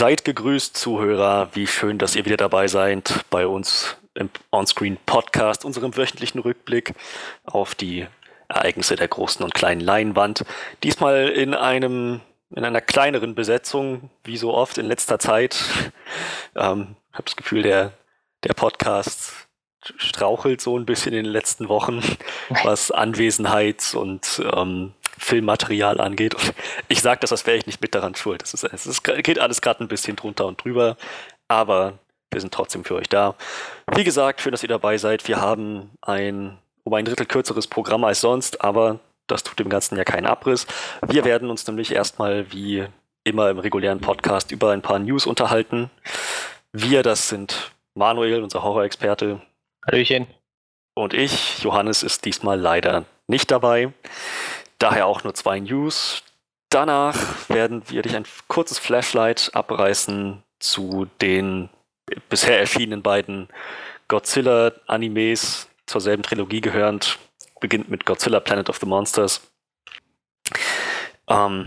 Seid gegrüßt, Zuhörer. Wie schön, dass ihr wieder dabei seid bei uns im Onscreen Podcast, unserem wöchentlichen Rückblick auf die Ereignisse der großen und kleinen Leinwand. Diesmal in einem in einer kleineren Besetzung, wie so oft in letzter Zeit. Ähm, ich habe das Gefühl, der, der Podcast strauchelt so ein bisschen in den letzten Wochen, was Anwesenheit und ähm, Filmmaterial angeht. Und ich sage das, als wäre ich nicht mit daran schuld. Es, ist, es ist, geht alles gerade ein bisschen drunter und drüber, aber wir sind trotzdem für euch da. Wie gesagt, schön, dass ihr dabei seid. Wir haben ein um ein Drittel kürzeres Programm als sonst, aber das tut dem Ganzen ja keinen Abriss. Wir werden uns nämlich erstmal wie immer im regulären Podcast über ein paar News unterhalten. Wir, das sind Manuel, unser Horror-Experte. Hallöchen. Und ich, Johannes, ist diesmal leider nicht dabei. Daher auch nur zwei News. Danach werden wir dich ein kurzes Flashlight abreißen zu den bisher erschienenen beiden Godzilla-Animes zur selben Trilogie gehörend. Beginnt mit Godzilla Planet of the Monsters. Ähm,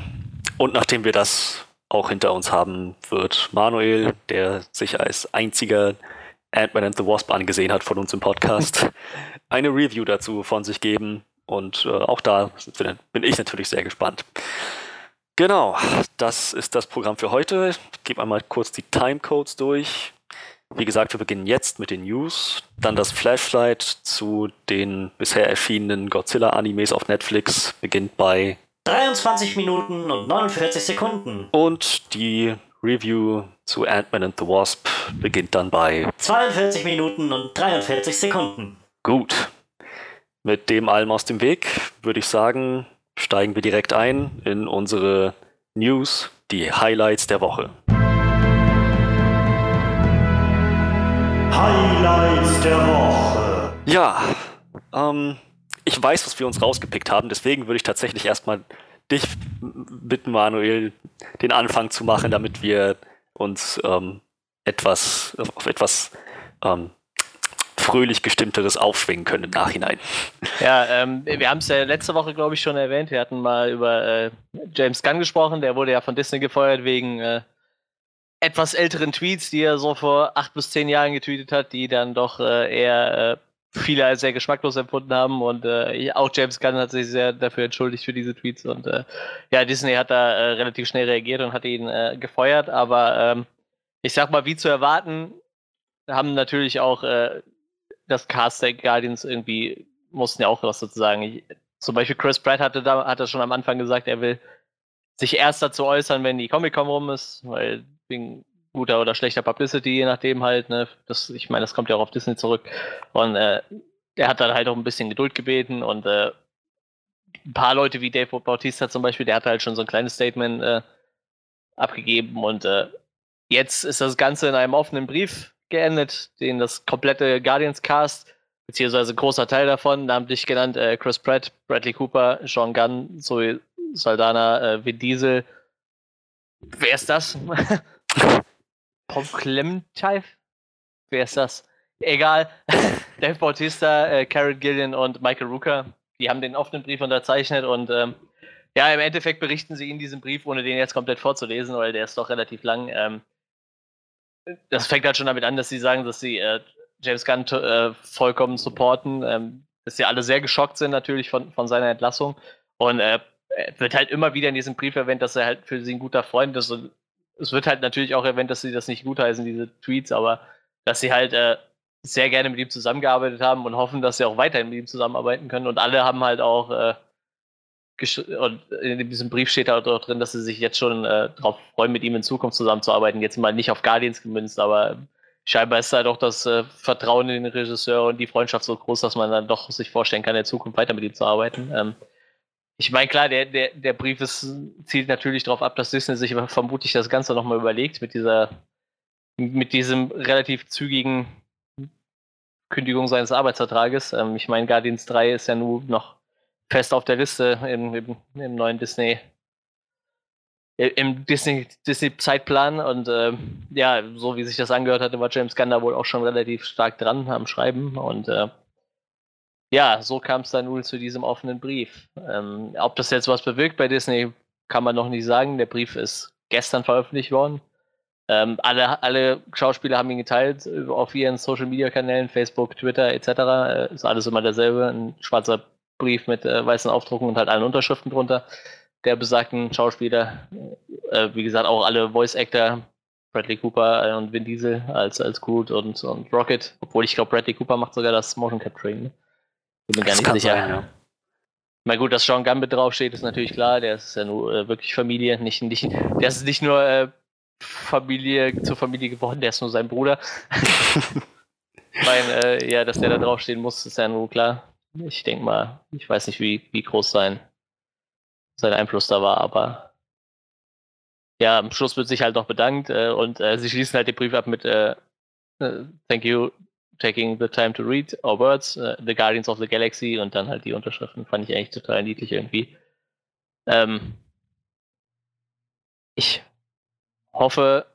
und nachdem wir das auch hinter uns haben, wird Manuel, der sich als einziger Ant-Man and the Wasp angesehen hat von uns im Podcast, eine Review dazu von sich geben. Und äh, auch da bin ich natürlich sehr gespannt. Genau, das ist das Programm für heute. Ich gebe einmal kurz die Timecodes durch. Wie gesagt, wir beginnen jetzt mit den News, dann das Flashlight zu den bisher erschienenen Godzilla-Animes auf Netflix beginnt bei 23 Minuten und 49 Sekunden. Und die Review zu Ant-Man and the Wasp beginnt dann bei 42 Minuten und 43 Sekunden. Gut, mit dem allem aus dem Weg würde ich sagen, steigen wir direkt ein in unsere News, die Highlights der Woche. Highlights der Woche. Ja, ähm, ich weiß, was wir uns rausgepickt haben, deswegen würde ich tatsächlich erstmal dich bitten, Manuel, den Anfang zu machen, damit wir uns ähm, etwas auf etwas ähm, fröhlich gestimmteres aufschwingen können im Nachhinein. Ja, ähm, wir haben es ja letzte Woche, glaube ich, schon erwähnt. Wir hatten mal über äh, James Gunn gesprochen. Der wurde ja von Disney gefeuert wegen äh, etwas älteren Tweets, die er so vor acht bis zehn Jahren getweetet hat, die dann doch äh, eher äh, viele als sehr geschmacklos empfunden haben. Und äh, auch James Gunn hat sich sehr dafür entschuldigt für diese Tweets. Und äh, ja, Disney hat da relativ schnell reagiert und hat ihn gefeuert. Aber ähm, ich sag mal, wie zu erwarten, haben natürlich auch das Cast der Guardians irgendwie mussten ja auch was dazu sagen. Ich, zum Beispiel Chris Pratt hatte da hatte schon am Anfang gesagt, er will sich erst dazu äußern, wenn die Comic-Con rum ist, weil wegen guter oder schlechter Publicity, je nachdem halt, ne, das, ich meine, das kommt ja auch auf Disney zurück. Und äh, er hat dann halt auch ein bisschen Geduld gebeten und äh, ein paar Leute wie Dave Bautista zum Beispiel, der hat halt schon so ein kleines Statement äh, abgegeben und äh, jetzt ist das Ganze in einem offenen Brief geendet, den das komplette Guardians-Cast, beziehungsweise ein großer Teil davon, namentlich genannt äh, Chris Pratt, Bradley Cooper, Sean Gunn, Zoe Saldana, äh, Vin Diesel. Wer ist das? Paul Clementine? Wer ist das? Egal. Dave Bautista, äh, Karen Gillian und Michael Rooker, die haben den offenen Brief unterzeichnet und ähm, ja, im Endeffekt berichten sie in diesem Brief, ohne den jetzt komplett vorzulesen, weil der ist doch relativ lang, ähm, das fängt halt schon damit an, dass sie sagen, dass sie äh, James Gunn äh, vollkommen supporten, ähm, dass sie alle sehr geschockt sind natürlich von, von seiner Entlassung. Und äh, wird halt immer wieder in diesem Brief erwähnt, dass er halt für sie ein guter Freund ist. Und es wird halt natürlich auch erwähnt, dass sie das nicht gutheißen, diese Tweets, aber dass sie halt äh, sehr gerne mit ihm zusammengearbeitet haben und hoffen, dass sie auch weiterhin mit ihm zusammenarbeiten können. Und alle haben halt auch äh, in diesem Brief steht halt auch drin, dass sie sich jetzt schon äh, darauf freuen, mit ihm in Zukunft zusammenzuarbeiten. Jetzt mal nicht auf Guardians gemünzt, aber scheinbar ist halt auch das äh, Vertrauen in den Regisseur und die Freundschaft so groß, dass man dann doch sich vorstellen kann, in Zukunft weiter mit ihm zu arbeiten. Ähm, ich meine, klar, der, der, der Brief ist, zielt natürlich darauf ab, dass Disney sich vermutlich das Ganze nochmal überlegt mit dieser, mit diesem relativ zügigen Kündigung seines Arbeitsvertrages. Ähm, ich meine, Guardians 3 ist ja nur noch fest auf der Liste im, im, im neuen Disney im Disney, Disney Zeitplan und äh, ja, so wie sich das angehört hatte, war James Gunn da wohl auch schon relativ stark dran am Schreiben und äh, ja, so kam es dann nun zu diesem offenen Brief. Ähm, ob das jetzt was bewirkt bei Disney, kann man noch nicht sagen. Der Brief ist gestern veröffentlicht worden. Ähm, alle, alle Schauspieler haben ihn geteilt auf ihren Social Media Kanälen, Facebook, Twitter etc. Äh, ist alles immer derselbe. Ein schwarzer Brief mit äh, weißen Aufdrucken und halt allen Unterschriften drunter der besagten Schauspieler. Äh, wie gesagt, auch alle Voice Actor, Bradley Cooper und Vin Diesel als, als Groot und, und Rocket. Obwohl ich glaube, Bradley Cooper macht sogar das Motion Capturing. Ne? Bin mir gar nicht sicher. Sein, ja. Na gut, dass Sean Gambit draufsteht, ist natürlich klar. Der ist ja nur äh, wirklich Familie. Nicht, nicht, der ist nicht nur äh, Familie zur Familie geworden, der ist nur sein Bruder. ich meine, äh, ja, dass der da draufstehen muss, ist ja nur klar. Ich denke mal, ich weiß nicht, wie, wie groß sein, sein Einfluss da war, aber ja, am Schluss wird sich halt noch bedankt äh, und äh, sie schließen halt den Brief ab mit äh, äh Thank you taking the time to read our words, uh, The Guardians of the Galaxy und dann halt die Unterschriften. Fand ich eigentlich total niedlich irgendwie. Ähm, ich hoffe,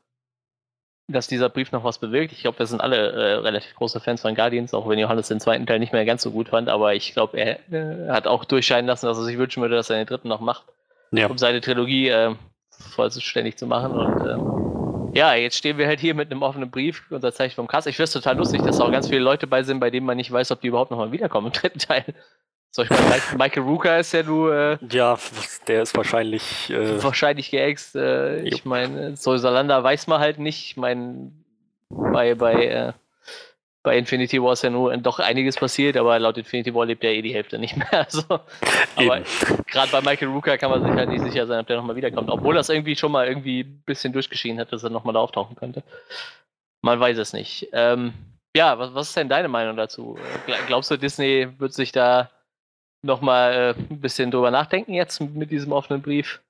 dass dieser Brief noch was bewirkt. Ich glaube, wir sind alle äh, relativ große Fans von Guardians, auch wenn Johannes den zweiten Teil nicht mehr ganz so gut fand, aber ich glaube, er äh, hat auch durchscheinen lassen, dass er sich wünschen würde, dass er den dritten noch macht, ja. um seine Trilogie äh, vollständig zu machen. Und ähm, ja, jetzt stehen wir halt hier mit einem offenen Brief, unterzeichnet vom Kass. Ich finde es total lustig, dass auch ganz viele Leute bei sind, bei denen man nicht weiß, ob die überhaupt noch mal wiederkommen im dritten Teil. So, ich meine, Michael Rooker ist ja nur. Äh, ja, der ist wahrscheinlich. Äh, wahrscheinlich geäxt. Äh, ich meine, so Salander weiß man halt nicht. Ich meine, bei, bei, äh, bei Infinity War ist ja nur doch einiges passiert, aber laut Infinity War lebt ja eh die Hälfte nicht mehr. Also, aber gerade bei Michael Rooker kann man sich halt nicht sicher sein, ob der nochmal wiederkommt. Obwohl das irgendwie schon mal irgendwie ein bisschen durchgeschieden hat, dass er nochmal da auftauchen könnte. Man weiß es nicht. Ähm, ja, was, was ist denn deine Meinung dazu? Glaubst du, Disney wird sich da nochmal äh, ein bisschen drüber nachdenken jetzt mit diesem offenen Brief?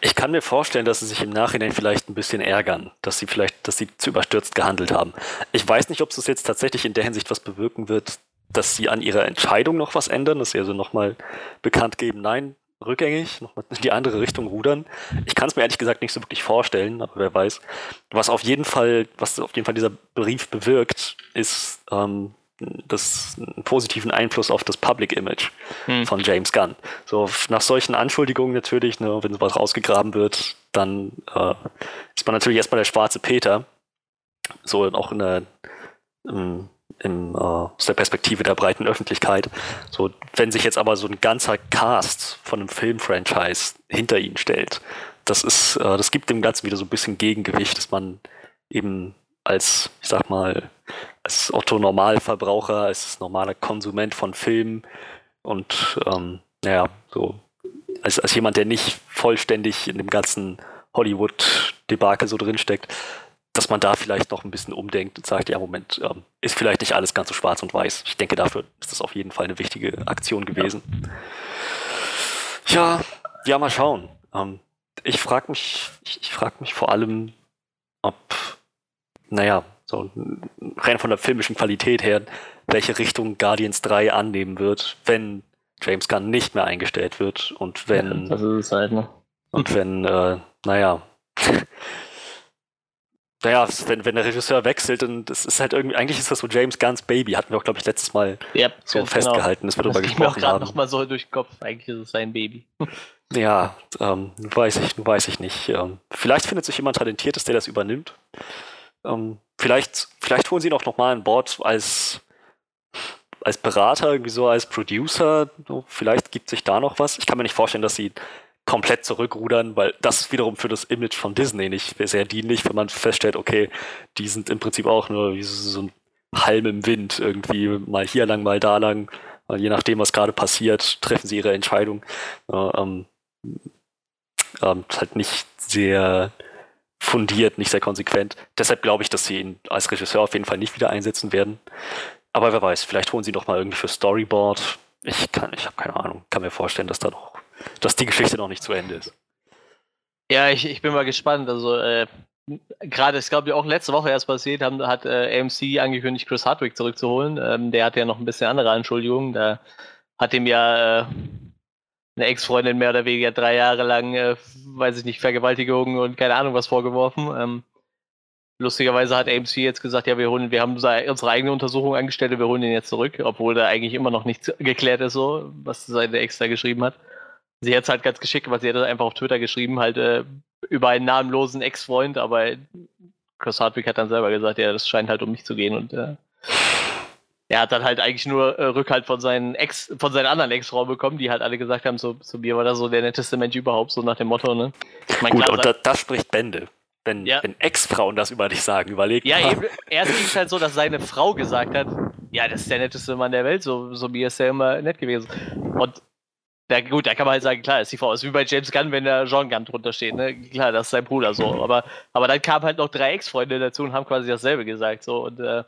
Ich kann mir vorstellen, dass sie sich im Nachhinein vielleicht ein bisschen ärgern, dass sie vielleicht, dass sie zu überstürzt gehandelt haben. Ich weiß nicht, ob es jetzt tatsächlich in der Hinsicht was bewirken wird, dass sie an ihrer Entscheidung noch was ändern, dass sie also nochmal bekannt geben, nein, rückgängig, nochmal in die andere Richtung rudern. Ich kann es mir ehrlich gesagt nicht so wirklich vorstellen, aber wer weiß. Was auf jeden Fall, was auf jeden Fall dieser Brief bewirkt, ist, ähm, das einen positiven Einfluss auf das Public Image hm. von James Gunn. So nach solchen Anschuldigungen natürlich, ne, wenn sowas rausgegraben wird, dann äh, ist man natürlich erstmal der schwarze Peter. So auch in der, im, im, äh, aus der Perspektive der breiten Öffentlichkeit. So, wenn sich jetzt aber so ein ganzer Cast von einem Filmfranchise hinter ihn stellt, das ist, äh, das gibt dem Ganzen wieder so ein bisschen Gegengewicht, dass man eben als, ich sag mal, als Otto Normalverbraucher, als normaler Konsument von Filmen und ähm, naja, so als, als jemand, der nicht vollständig in dem ganzen Hollywood-Debakel so drinsteckt, dass man da vielleicht noch ein bisschen umdenkt und sagt, ja, Moment, ähm, ist vielleicht nicht alles ganz so schwarz und weiß. Ich denke, dafür ist das auf jeden Fall eine wichtige Aktion gewesen. Ja, ja, mal schauen. Ähm, ich frage mich, ich, ich frage mich vor allem, ob naja, so rein von der filmischen Qualität her, welche Richtung Guardians 3 annehmen wird, wenn James Gunn nicht mehr eingestellt wird und wenn. Ja, das ist es halt, ne? Und wenn, äh, naja. naja, wenn, wenn der Regisseur wechselt, dann das ist halt irgendwie, eigentlich ist das so James Gunns Baby, hatten wir auch, glaube ich, letztes Mal yep, so genau. festgehalten, dass wir darüber gesprochen haben. Auch gerade nochmal so durch den Kopf, eigentlich ist es sein Baby. ja, ähm, weiß ich, weiß ich nicht. Ähm, vielleicht findet sich jemand Talentiertes, der das übernimmt. Ähm, vielleicht, vielleicht holen sie ihn auch nochmal an Bord als, als Berater, irgendwie so als Producer. So, vielleicht gibt sich da noch was. Ich kann mir nicht vorstellen, dass sie komplett zurückrudern, weil das wiederum für das Image von Disney nicht sehr dienlich, wenn man feststellt, okay, die sind im Prinzip auch nur wie so ein Halm im Wind, irgendwie mal hier lang, mal da lang, je nachdem, was gerade passiert, treffen sie ihre Entscheidung. ähm, ähm, halt nicht sehr fundiert, nicht sehr konsequent. Deshalb glaube ich, dass sie ihn als Regisseur auf jeden Fall nicht wieder einsetzen werden. Aber wer weiß, vielleicht holen sie noch mal irgendwie für Storyboard. Ich kann, ich habe keine Ahnung. Kann mir vorstellen, dass da noch, dass die Geschichte noch nicht zu Ende ist. Ja, ich, ich bin mal gespannt. Also äh, gerade, es glaube ich auch letzte Woche erst passiert, haben, hat äh, AMC angekündigt, Chris Hardwick zurückzuholen. Ähm, der hat ja noch ein bisschen andere Anschuldigungen. Da hat ihm ja äh, eine Ex-Freundin mehr oder weniger drei Jahre lang, äh, weiß ich nicht, Vergewaltigung und keine Ahnung was vorgeworfen. Ähm, lustigerweise hat AMC jetzt gesagt, ja, wir holen, wir haben unsere eigene Untersuchung angestellt wir holen ihn jetzt zurück, obwohl da eigentlich immer noch nichts geklärt ist, so, was seine Ex da geschrieben hat. Sie hat es halt ganz geschickt gemacht. Sie hat einfach auf Twitter geschrieben, halt äh, über einen namenlosen Ex-Freund, aber Chris Hardwick hat dann selber gesagt, ja, das scheint halt um mich zu gehen und äh, er hat dann halt eigentlich nur äh, Rückhalt von seinen Ex, von seinen anderen Ex-Frauen bekommen, die halt alle gesagt haben, so zu mir war das so der netteste Mensch überhaupt, so nach dem Motto, ne? Mein, Gut, klar, und da, das spricht Bände. Wenn, ja. wenn Ex-Frauen das über dich sagen, überlegt Ja, mal. eben, erst ging es halt so, dass seine Frau gesagt hat, ja, das ist der netteste Mann der Welt, so, so mir ist er immer nett gewesen. Und ja, gut, da kann man halt sagen, klar, ist die Frau. Ist wie bei James Gunn, wenn da John Gunn drunter steht, ne? Klar, das ist sein Bruder so. Aber, aber dann kamen halt noch drei Ex-Freunde dazu und haben quasi dasselbe gesagt. So. Und äh,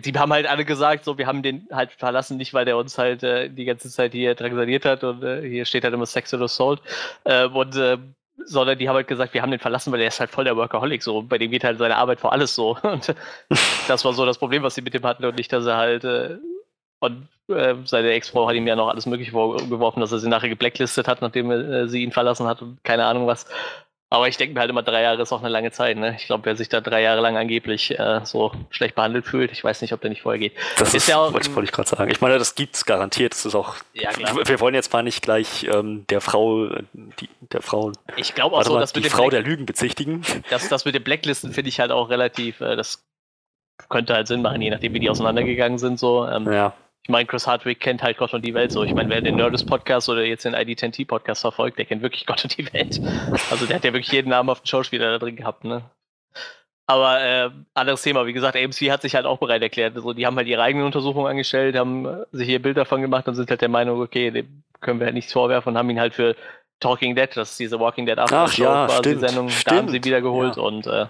die haben halt alle gesagt, so, wir haben den halt verlassen, nicht weil der uns halt äh, die ganze Zeit hier drangsaliert hat und äh, hier steht halt immer Sexual Assault. Äh, und äh, sondern die haben halt gesagt, wir haben den verlassen, weil der ist halt voll der Workaholic, so. Bei dem geht halt seine Arbeit vor alles so. Und das war so das Problem, was sie mit dem hatten und nicht, dass er halt äh, und äh, seine Ex-Frau hat ihm ja noch alles Mögliche vorgeworfen, dass er sie nachher geblacklistet hat, nachdem äh, sie ihn verlassen hat und keine Ahnung was. Aber ich denke mir halt immer, drei Jahre ist auch eine lange Zeit. Ne? Ich glaube, wer sich da drei Jahre lang angeblich äh, so schlecht behandelt fühlt, ich weiß nicht, ob der nicht vorher geht. Das ist, ist ja auch, wollte, wollte ich gerade sagen. Ich meine, das gibt es garantiert. Das ist auch. Ja, klar. Wir wollen jetzt mal nicht gleich ähm, der Frau, die, der Frau. Ich glaube auch so, dass die Frau Black der Lügen bezichtigen. Das, das mit den Blacklisten finde ich halt auch relativ. Äh, das könnte halt Sinn machen, je nachdem, wie die auseinandergegangen sind. So. Ähm, ja ich meine, Chris Hardwick kennt halt Gott und die Welt so. Ich meine, wer den Nerdist Podcast oder jetzt den ID10T Podcast verfolgt, der kennt wirklich Gott und die Welt. Also der hat ja wirklich jeden Namen auf den Schauspieler da drin gehabt, ne? Aber äh, anderes Thema, wie gesagt, AMC hat sich halt auch bereit erklärt. Also die haben halt ihre eigenen Untersuchungen angestellt, haben äh, sich hier Bilder davon gemacht und sind halt der Meinung, okay, dem können wir halt nichts vorwerfen und haben ihn halt für Talking Dead, das ist diese Walking Dead After Show ja, quasi stimmt, Sendung, stimmt. da haben sie wiedergeholt ja. und äh,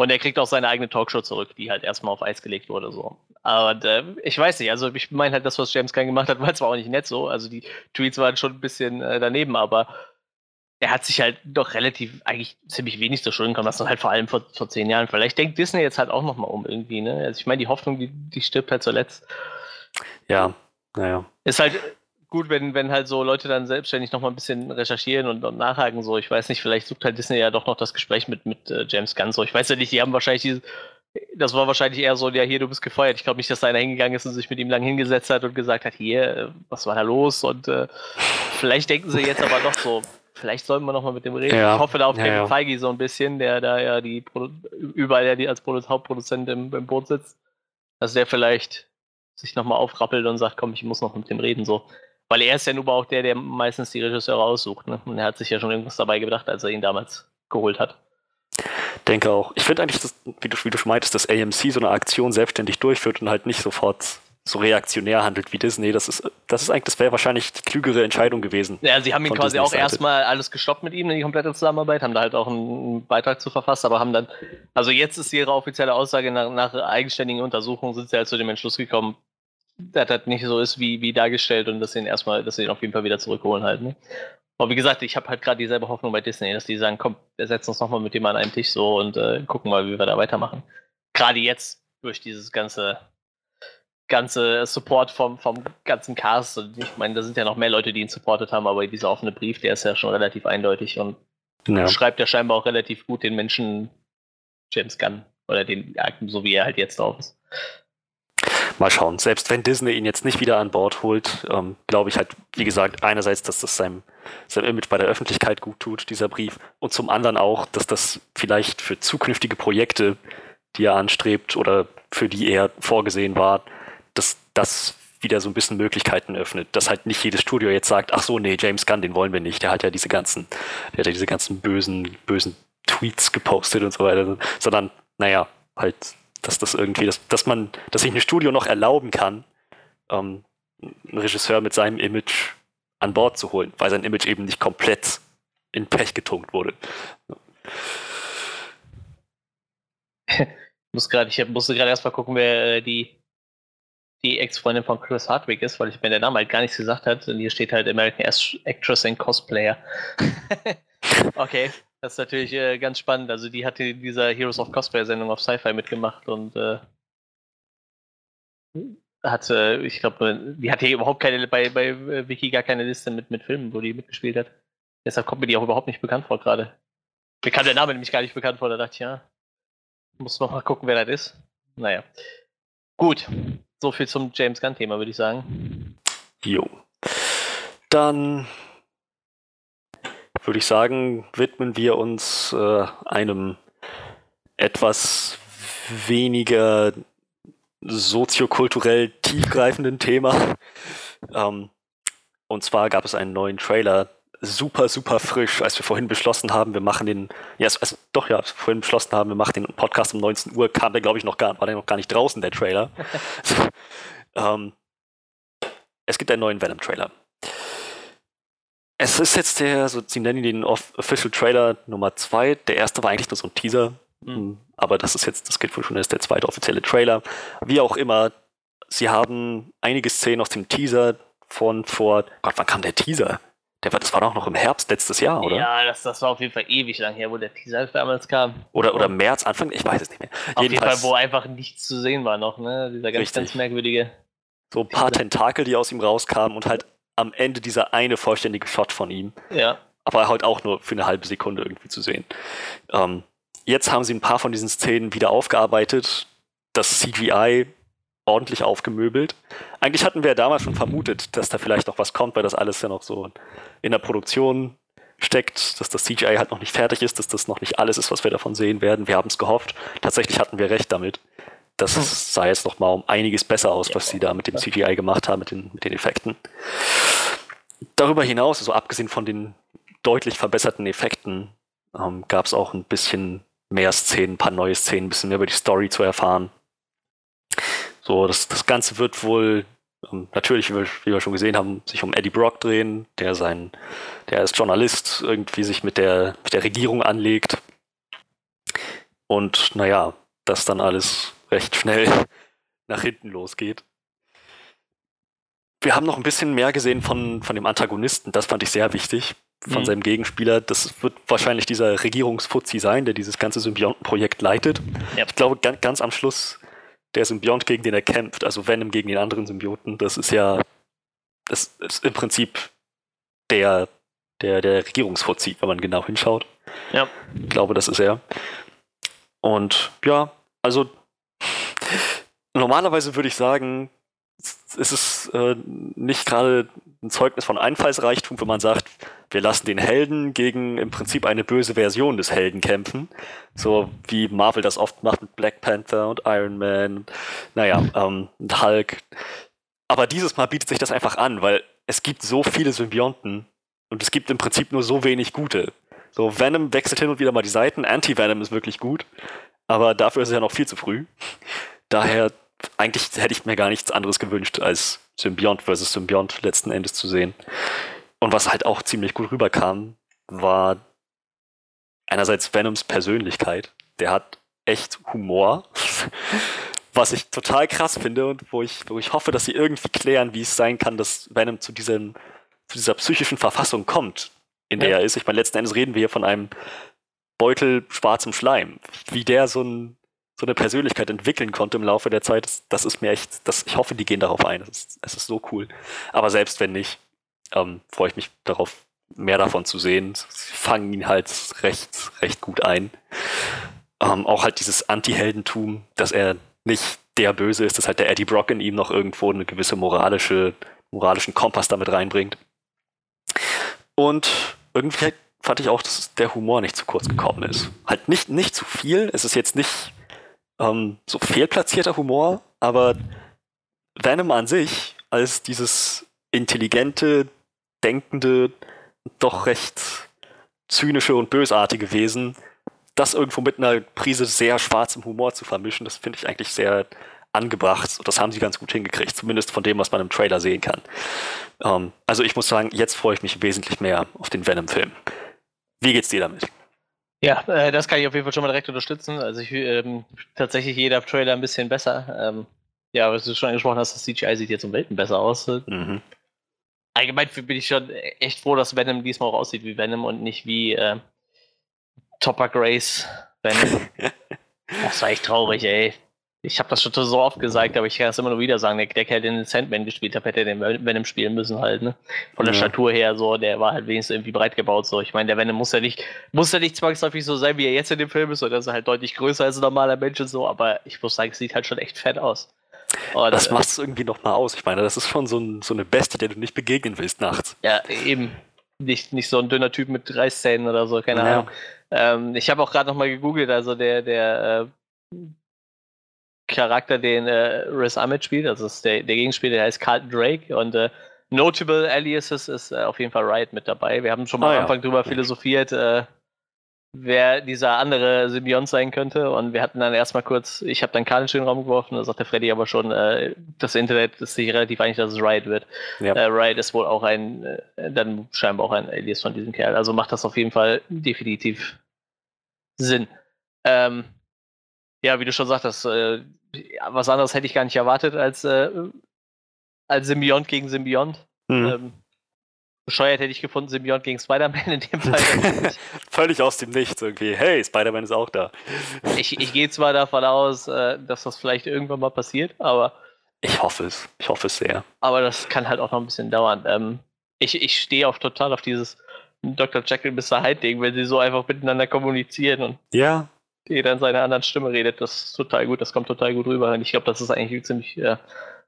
und er kriegt auch seine eigene Talkshow zurück, die halt erstmal auf Eis gelegt wurde. So. Aber äh, ich weiß nicht, also ich meine halt, das, was James Gunn gemacht hat, war zwar auch nicht nett so. Also die Tweets waren schon ein bisschen äh, daneben, aber er hat sich halt doch relativ, eigentlich ziemlich wenig zu Schulden kommen lassen, halt vor allem vor, vor zehn Jahren. Vielleicht denkt Disney jetzt halt auch nochmal um irgendwie, ne? Also ich meine, die Hoffnung, die, die stirbt halt zuletzt. Ja, naja. Ist halt, gut, wenn, wenn halt so Leute dann selbstständig noch mal ein bisschen recherchieren und, und, nachhaken. So, ich weiß nicht, vielleicht sucht halt Disney ja doch noch das Gespräch mit, mit äh, James Gunn. So, ich weiß ja nicht, die haben wahrscheinlich diese, das war wahrscheinlich eher so, ja, hier, du bist gefeuert. Ich glaube nicht, dass da einer hingegangen ist und sich mit ihm lang hingesetzt hat und gesagt hat, hier, äh, was war da los? Und äh, vielleicht denken sie jetzt aber doch so, vielleicht sollen wir noch mal mit dem reden. Ja. Ich hoffe da auf ja, Kevin ja. Feige so ein bisschen, der da ja die überall ja die als Hauptproduzent im, im Boot sitzt, dass der vielleicht sich noch mal aufrappelt und sagt, komm, ich muss noch mit dem reden so. Weil er ist ja nun auch der, der meistens die Regisseure aussucht. Ne? Und er hat sich ja schon irgendwas dabei gedacht, als er ihn damals geholt hat. Denke auch. Ich finde eigentlich, dass, wie, du, wie du schon meintest, dass AMC so eine Aktion selbstständig durchführt und halt nicht sofort so reaktionär handelt wie Disney. Das ist, das ist eigentlich, das wäre wahrscheinlich die klügere Entscheidung gewesen. Ja, sie haben ihn quasi auch erstmal alles gestoppt mit ihm, die komplette Zusammenarbeit, haben da halt auch einen Beitrag zu verfasst, aber haben dann, also jetzt ist ihre offizielle Aussage nach, nach eigenständigen Untersuchungen sind sie halt zu dem Entschluss gekommen, dass das nicht so ist wie, wie dargestellt und dass sie ihn erstmal, dass sie ihn auf jeden Fall wieder zurückholen halt. Ne? Aber wie gesagt, ich habe halt gerade dieselbe Hoffnung bei Disney, dass die sagen, komm, wir setzen uns nochmal mit dem an einen Tisch so und äh, gucken mal, wie wir da weitermachen. Gerade jetzt durch dieses ganze ganze Support vom, vom ganzen Cast. Und ich meine, da sind ja noch mehr Leute, die ihn supportet haben, aber dieser offene Brief, der ist ja schon relativ eindeutig und ja. schreibt ja scheinbar auch relativ gut den Menschen James Gunn oder den, so wie er halt jetzt drauf ist mal schauen. Selbst wenn Disney ihn jetzt nicht wieder an Bord holt, ähm, glaube ich halt, wie gesagt, einerseits, dass das seinem, seinem Image bei der Öffentlichkeit gut tut, dieser Brief, und zum anderen auch, dass das vielleicht für zukünftige Projekte, die er anstrebt oder für die er vorgesehen war, dass das wieder so ein bisschen Möglichkeiten öffnet, dass halt nicht jedes Studio jetzt sagt, ach so, nee, James Gunn, den wollen wir nicht, der hat ja diese ganzen, der hat ja diese ganzen bösen, bösen Tweets gepostet und so weiter, sondern, naja, halt dass das irgendwie, dass, dass man, dass sich ein Studio noch erlauben kann, ähm, einen Regisseur mit seinem Image an Bord zu holen, weil sein Image eben nicht komplett in Pech getunkt wurde. Ich muss grad, ich musste gerade erstmal gucken, wer äh, die, die Ex-Freundin von Chris Hardwick ist, weil ich mir der Name halt gar nichts gesagt hat. Und hier steht halt American Actress and Cosplayer. okay. Das ist natürlich äh, ganz spannend. Also die hatte in dieser Heroes of Cosplay-Sendung auf Sci-Fi mitgemacht und äh, hatte, ich glaube, die hatte hier überhaupt keine, bei, bei äh, Wiki gar keine Liste mit, mit Filmen, wo die mitgespielt hat. Deshalb kommt mir die auch überhaupt nicht bekannt vor gerade. Mir kam der Name nämlich gar nicht bekannt vor, da dachte ich, ja, muss noch mal gucken, wer das ist. Naja. Gut, so viel zum James Gunn-Thema, würde ich sagen. Jo. Dann würde ich sagen, widmen wir uns äh, einem etwas weniger soziokulturell tiefgreifenden Thema. Ähm, und zwar gab es einen neuen Trailer, super, super frisch, als wir vorhin beschlossen haben, wir machen den, ja, also, doch, ja, vorhin beschlossen haben, wir machen den Podcast um 19 Uhr, kam der, glaube ich, noch gar, war der noch gar nicht draußen, der Trailer. ähm, es gibt einen neuen Venom-Trailer. Es ist jetzt der, so, sie nennen den Official Trailer Nummer 2. Der erste war eigentlich nur so ein Teaser. Mhm. Aber das ist jetzt, das gilt wohl schon als der zweite offizielle Trailer. Wie auch immer, sie haben einige Szenen aus dem Teaser von vor, Gott, wann kam der Teaser? Der war, das war doch noch im Herbst letztes Jahr, oder? Ja, das, das war auf jeden Fall ewig lang her, wo der Teaser damals kam. Oder, oder März, Anfang, ich weiß es nicht mehr. Auf Jedenfalls, jeden Fall, wo einfach nichts zu sehen war noch, ne? Dieser ganz, richtig. ganz merkwürdige. So ein paar Tentakel, die aus ihm rauskamen und halt am Ende dieser eine vollständige Shot von ihm. Ja. Aber halt auch nur für eine halbe Sekunde irgendwie zu sehen. Ähm, jetzt haben sie ein paar von diesen Szenen wieder aufgearbeitet, das CGI ordentlich aufgemöbelt. Eigentlich hatten wir ja damals schon vermutet, dass da vielleicht noch was kommt, weil das alles ja noch so in der Produktion steckt, dass das CGI halt noch nicht fertig ist, dass das noch nicht alles ist, was wir davon sehen werden. Wir haben es gehofft. Tatsächlich hatten wir recht damit. Das sah jetzt noch mal um einiges besser aus, was sie da mit dem CGI gemacht haben, mit den, mit den Effekten. Darüber hinaus, also abgesehen von den deutlich verbesserten Effekten, ähm, gab es auch ein bisschen mehr Szenen, ein paar neue Szenen, ein bisschen mehr über die Story zu erfahren. So, das, das Ganze wird wohl ähm, natürlich, wie wir, wie wir, schon gesehen haben, sich um Eddie Brock drehen, der sein, der als Journalist irgendwie sich mit der, mit der Regierung anlegt. Und naja, das dann alles recht schnell nach hinten losgeht. Wir haben noch ein bisschen mehr gesehen von, von dem Antagonisten, das fand ich sehr wichtig, von mhm. seinem Gegenspieler. Das wird wahrscheinlich dieser Regierungsfuzzi sein, der dieses ganze Symbiontenprojekt leitet. Ja. Ich glaube, ganz, ganz am Schluss der Symbiont, gegen den er kämpft, also Venom gegen den anderen Symbioten, das ist ja das ist im Prinzip der, der, der Regierungsfuzzi, wenn man genau hinschaut. Ja. Ich glaube, das ist er. Und ja, also normalerweise würde ich sagen, es ist äh, nicht gerade ein Zeugnis von Einfallsreichtum, wenn man sagt, wir lassen den Helden gegen im Prinzip eine böse Version des Helden kämpfen. So wie Marvel das oft macht mit Black Panther und Iron Man, naja, ähm, und Hulk. Aber dieses Mal bietet sich das einfach an, weil es gibt so viele Symbionten und es gibt im Prinzip nur so wenig gute. So, Venom wechselt hin und wieder mal die Seiten, Anti-Venom ist wirklich gut, aber dafür ist es ja noch viel zu früh. Daher eigentlich hätte ich mir gar nichts anderes gewünscht, als Symbiont versus Symbiont letzten Endes zu sehen. Und was halt auch ziemlich gut rüberkam, war einerseits Venoms Persönlichkeit. Der hat echt Humor, was ich total krass finde und wo ich, wo ich hoffe, dass sie irgendwie klären, wie es sein kann, dass Venom zu, diesem, zu dieser psychischen Verfassung kommt, in der ja. er ist. Ich meine, letzten Endes reden wir hier von einem Beutel schwarzem Schleim. Wie der so ein so eine Persönlichkeit entwickeln konnte im Laufe der Zeit, das, das ist mir echt, das, ich hoffe, die gehen darauf ein. Es ist, ist so cool. Aber selbst wenn nicht, ähm, freue ich mich darauf, mehr davon zu sehen. Sie fangen ihn halt recht, recht gut ein. Ähm, auch halt dieses Anti-Heldentum, dass er nicht der Böse ist, dass halt der Eddie Brock in ihm noch irgendwo eine gewisse moralische, moralischen Kompass damit reinbringt. Und irgendwie fand ich auch, dass der Humor nicht zu kurz gekommen ist. Halt nicht, nicht zu viel. Es ist jetzt nicht ähm, so fehlplatzierter Humor, aber Venom an sich als dieses intelligente, denkende, doch recht zynische und bösartige Wesen, das irgendwo mit einer Prise sehr schwarzem Humor zu vermischen, das finde ich eigentlich sehr angebracht. Das haben sie ganz gut hingekriegt, zumindest von dem, was man im Trailer sehen kann. Ähm, also ich muss sagen, jetzt freue ich mich wesentlich mehr auf den Venom-Film. Wie geht's dir damit? Ja, äh, das kann ich auf jeden Fall schon mal direkt unterstützen. Also ich ähm, tatsächlich jeder Trailer ein bisschen besser. Ähm, ja, was du schon angesprochen hast, das CGI sieht jetzt um Welten besser aus. Mhm. Allgemein bin ich schon echt froh, dass Venom diesmal auch aussieht wie Venom und nicht wie äh, Topper Grace Venom. das war echt traurig, ey. Ich habe das schon so oft gesagt, aber ich kann es immer nur wieder sagen. Der, der Kerl, der den Sandman gespielt hat, hätte den Venom spielen müssen halt, ne? Von der ja. Statur her so, der war halt wenigstens irgendwie breit gebaut so. Ich meine, der Venom muss ja nicht, muss ja nicht zwangsläufig so sein, wie er jetzt in dem Film ist, sondern ist halt deutlich größer als ein normaler Mensch und so, aber ich muss sagen, es sieht halt schon echt fett aus. Und, das macht es irgendwie nochmal aus. Ich meine, das ist schon so, ein, so eine Bestie, der du nicht begegnen willst nachts. Ja, eben. nicht, nicht so ein dünner Typ mit Reißzähnen oder so, keine Ja. Ahnung. Ähm, ich habe auch gerade nochmal gegoogelt, also der, der äh, Charakter, den äh, Riz Ahmed spielt, also der, der Gegenspieler, der heißt Carlton Drake und äh, Notable Aliases ist äh, auf jeden Fall Riot mit dabei. Wir haben schon mal Ah, am ja. Anfang drüber philosophiert, äh, wer dieser andere Symbiont sein könnte und wir hatten dann erstmal kurz, ich habe dann Carnage in den Raum geworfen, da sagt der Freddy aber schon, äh, das Internet ist sich relativ einig, dass es Riot wird. Ja. Äh, Riot ist wohl auch ein, äh, dann scheinbar auch ein Alias von diesem Kerl. Also macht das auf jeden Fall definitiv Sinn. Ähm, ja, wie du schon sagtest, äh, ja, was anderes hätte ich gar nicht erwartet als, äh, als Symbiont gegen Symbiont. Hm. Ähm, bescheuert hätte ich gefunden, Symbiont gegen Spider-Man in dem Fall. Völlig aus dem Nichts irgendwie. Hey, Spider-Man ist auch da. ich ich gehe zwar davon aus, äh, dass das vielleicht irgendwann mal passiert, aber Ich hoffe es. Ich hoffe es sehr. aber das kann halt auch noch ein bisschen dauern. Ähm, ich ich stehe auch total auf dieses Dr. Jekyll Mr. Hyde Ding, wenn sie so einfach miteinander kommunizieren und Ja, jeder in seiner anderen Stimme redet. Das ist total gut, das kommt total gut rüber. Und ich glaube, das ist eigentlich eine ziemlich, äh,